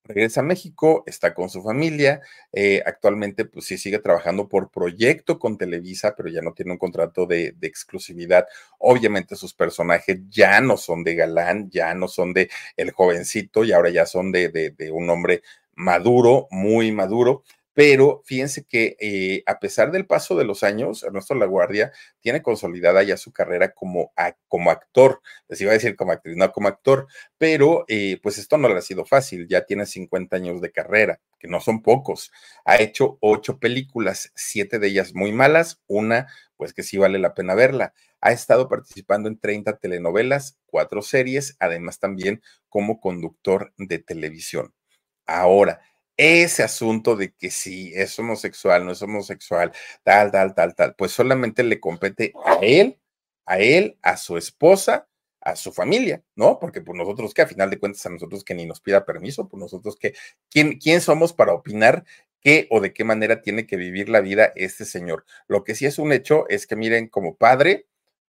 Regresa a México, está con su familia, eh, actualmente pues sí sigue trabajando por proyecto con Televisa, pero ya no tiene un contrato de, de, exclusividad. Obviamente sus personajes ya no son de galán, ya no son de el jovencito y ahora ya son de, de, de un hombre maduro, muy maduro pero fíjense que eh, a pesar del paso de los años, Ernesto Laguardia tiene consolidada ya su carrera como, como actor, les iba a decir como actriz, no como actor, pero eh, pues esto no le ha sido fácil, ya tiene 50 años de carrera, que no son pocos, ha hecho ocho películas, siete de ellas muy malas, una pues que sí vale la pena verla. Ha estado participando en 30 telenovelas, cuatro series, además también como conductor de televisión. Ahora, ese asunto de que si es homosexual, no es homosexual, tal, tal, tal, tal, pues solamente le compete a él, a él, a su esposa, a su familia, ¿no? Porque por pues, nosotros que a final de cuentas a nosotros que ni nos pida permiso, por pues, nosotros que, ¿quién, ¿quién somos para opinar qué o de qué manera tiene que vivir la vida este señor? Lo que sí es un hecho es que miren, como padre,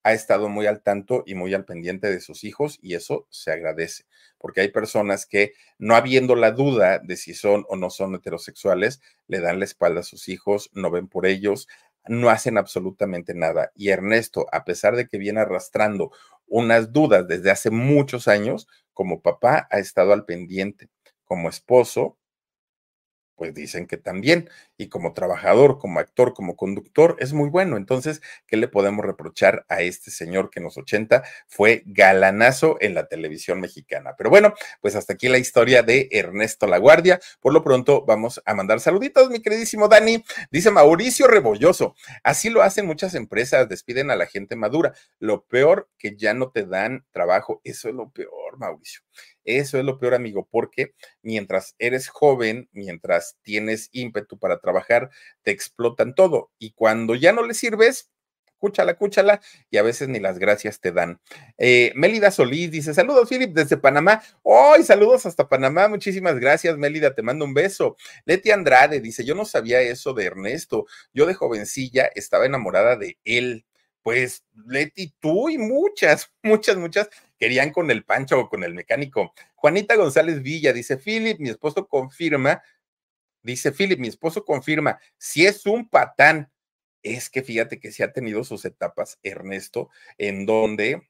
ha estado muy al tanto y muy al pendiente de sus hijos y eso se agradece, porque hay personas que no habiendo la duda de si son o no son heterosexuales, le dan la espalda a sus hijos, no ven por ellos, no hacen absolutamente nada. Y Ernesto, a pesar de que viene arrastrando unas dudas desde hace muchos años, como papá ha estado al pendiente, como esposo pues dicen que también. Y como trabajador, como actor, como conductor, es muy bueno. Entonces, ¿qué le podemos reprochar a este señor que en los 80 fue galanazo en la televisión mexicana? Pero bueno, pues hasta aquí la historia de Ernesto Laguardia. Por lo pronto, vamos a mandar saluditos, mi queridísimo Dani. Dice Mauricio Rebolloso. Así lo hacen muchas empresas, despiden a la gente madura. Lo peor que ya no te dan trabajo. Eso es lo peor, Mauricio. Eso es lo peor, amigo, porque mientras eres joven, mientras tienes ímpetu para trabajar, te explotan todo. Y cuando ya no le sirves, cúchala, cúchala, y a veces ni las gracias te dan. Eh, Mélida Solís dice: Saludos, Philip, desde Panamá. ¡Hoy! saludos hasta Panamá. Muchísimas gracias, Mélida, te mando un beso. Leti Andrade dice: Yo no sabía eso de Ernesto. Yo de jovencilla estaba enamorada de él. Pues Leti, tú y muchas, [LAUGHS] muchas, muchas querían con el Pancho o con el mecánico. Juanita González Villa dice, Philip, mi esposo confirma, dice Philip, mi esposo confirma, si es un patán, es que fíjate que sí ha tenido sus etapas, Ernesto, en donde,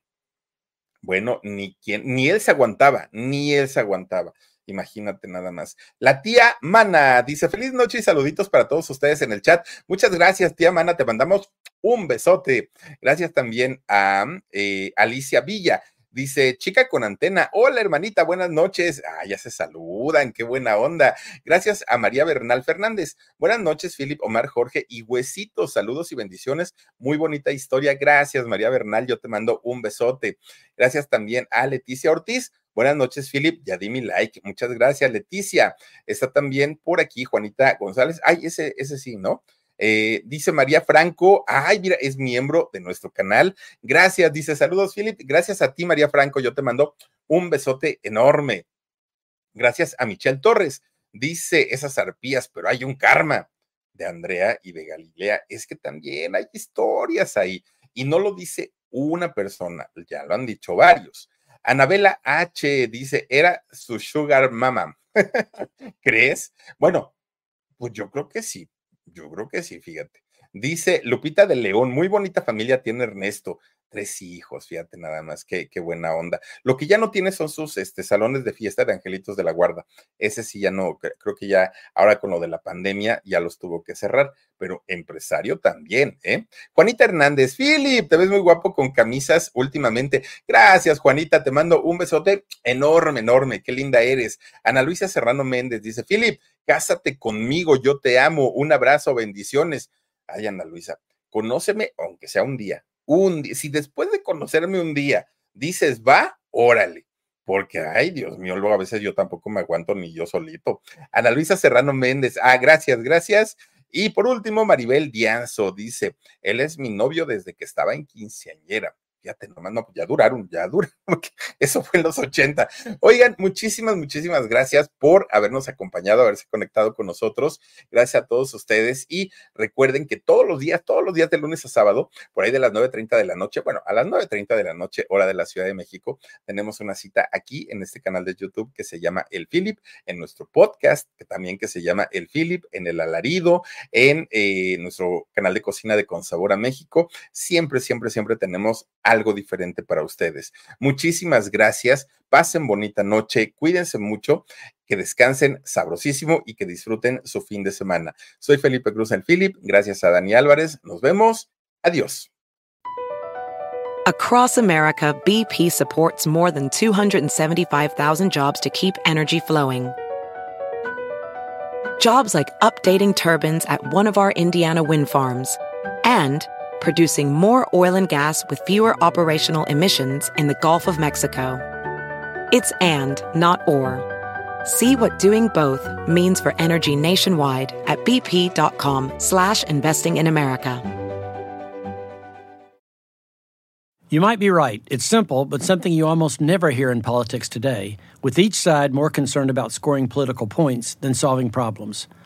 bueno, ni quien, ni él se aguantaba, ni él se aguantaba. Imagínate nada más. La tía Mana dice: Feliz noche y saluditos para todos ustedes en el chat. Muchas gracias, tía Mana. Te mandamos un besote. Gracias también a eh, Alicia Villa. Dice, chica con antena, hola hermanita, buenas noches. Ah, ya se saludan, qué buena onda. Gracias a María Bernal Fernández. Buenas noches, Philip, Omar, Jorge y Huesitos. Saludos y bendiciones. Muy bonita historia. Gracias, María Bernal. Yo te mando un besote. Gracias también a Leticia Ortiz. Buenas noches, Philip. Ya di mi like. Muchas gracias, Leticia. Está también por aquí Juanita González. Ay, ese, ese sí, ¿no? Eh, dice María Franco, ay, mira, es miembro de nuestro canal. Gracias, dice saludos, Philip. Gracias a ti, María Franco. Yo te mando un besote enorme. Gracias a Michelle Torres. Dice esas arpías, pero hay un karma de Andrea y de Galilea. Es que también hay historias ahí. Y no lo dice una persona, ya lo han dicho varios. Anabela H dice, era su sugar mama. [LAUGHS] ¿Crees? Bueno, pues yo creo que sí, yo creo que sí, fíjate. Dice Lupita de León, muy bonita familia tiene Ernesto tres hijos, fíjate nada más, qué, qué buena onda. Lo que ya no tiene son sus este, salones de fiesta de angelitos de la guarda. Ese sí ya no, creo que ya ahora con lo de la pandemia ya los tuvo que cerrar, pero empresario también, ¿eh? Juanita Hernández, Philip, te ves muy guapo con camisas últimamente. Gracias, Juanita, te mando un besote enorme, enorme, qué linda eres. Ana Luisa Serrano Méndez dice, Philip, cásate conmigo, yo te amo, un abrazo, bendiciones. Ay, Ana Luisa, conóceme aunque sea un día un día, si después de conocerme un día dices va, órale, porque, ay, Dios mío, luego a veces yo tampoco me aguanto ni yo solito. Ana Luisa Serrano Méndez, ah, gracias, gracias. Y por último, Maribel Dianzo dice, él es mi novio desde que estaba en quinceañera fíjate nomás, no, ya duraron, ya duraron, [LAUGHS] eso fue en los 80. Oigan, muchísimas, muchísimas gracias por habernos acompañado, haberse conectado con nosotros. Gracias a todos ustedes y recuerden que todos los días, todos los días de lunes a sábado, por ahí de las 9.30 de la noche, bueno, a las 9.30 de la noche, hora de la Ciudad de México, tenemos una cita aquí en este canal de YouTube que se llama El Philip, en nuestro podcast, que también que se llama El Philip, en El Alarido, en eh, nuestro canal de cocina de Consabor a México. Siempre, siempre, siempre tenemos algo diferente para ustedes. Muchísimas gracias. Pasen bonita noche. Cuídense mucho. Que descansen sabrosísimo y que disfruten su fin de semana. Soy Felipe Cruz el Philip. Gracias a Dani Álvarez. Nos vemos. Adiós. Across America, BP supports more than 275,000 jobs to keep energy flowing. Jobs like updating turbines at one of our Indiana wind farms and producing more oil and gas with fewer operational emissions in the Gulf of Mexico. It's and, not or. See what doing both means for energy nationwide at bp.com slash investing in America. You might be right. It's simple, but something you almost never hear in politics today, with each side more concerned about scoring political points than solving problems.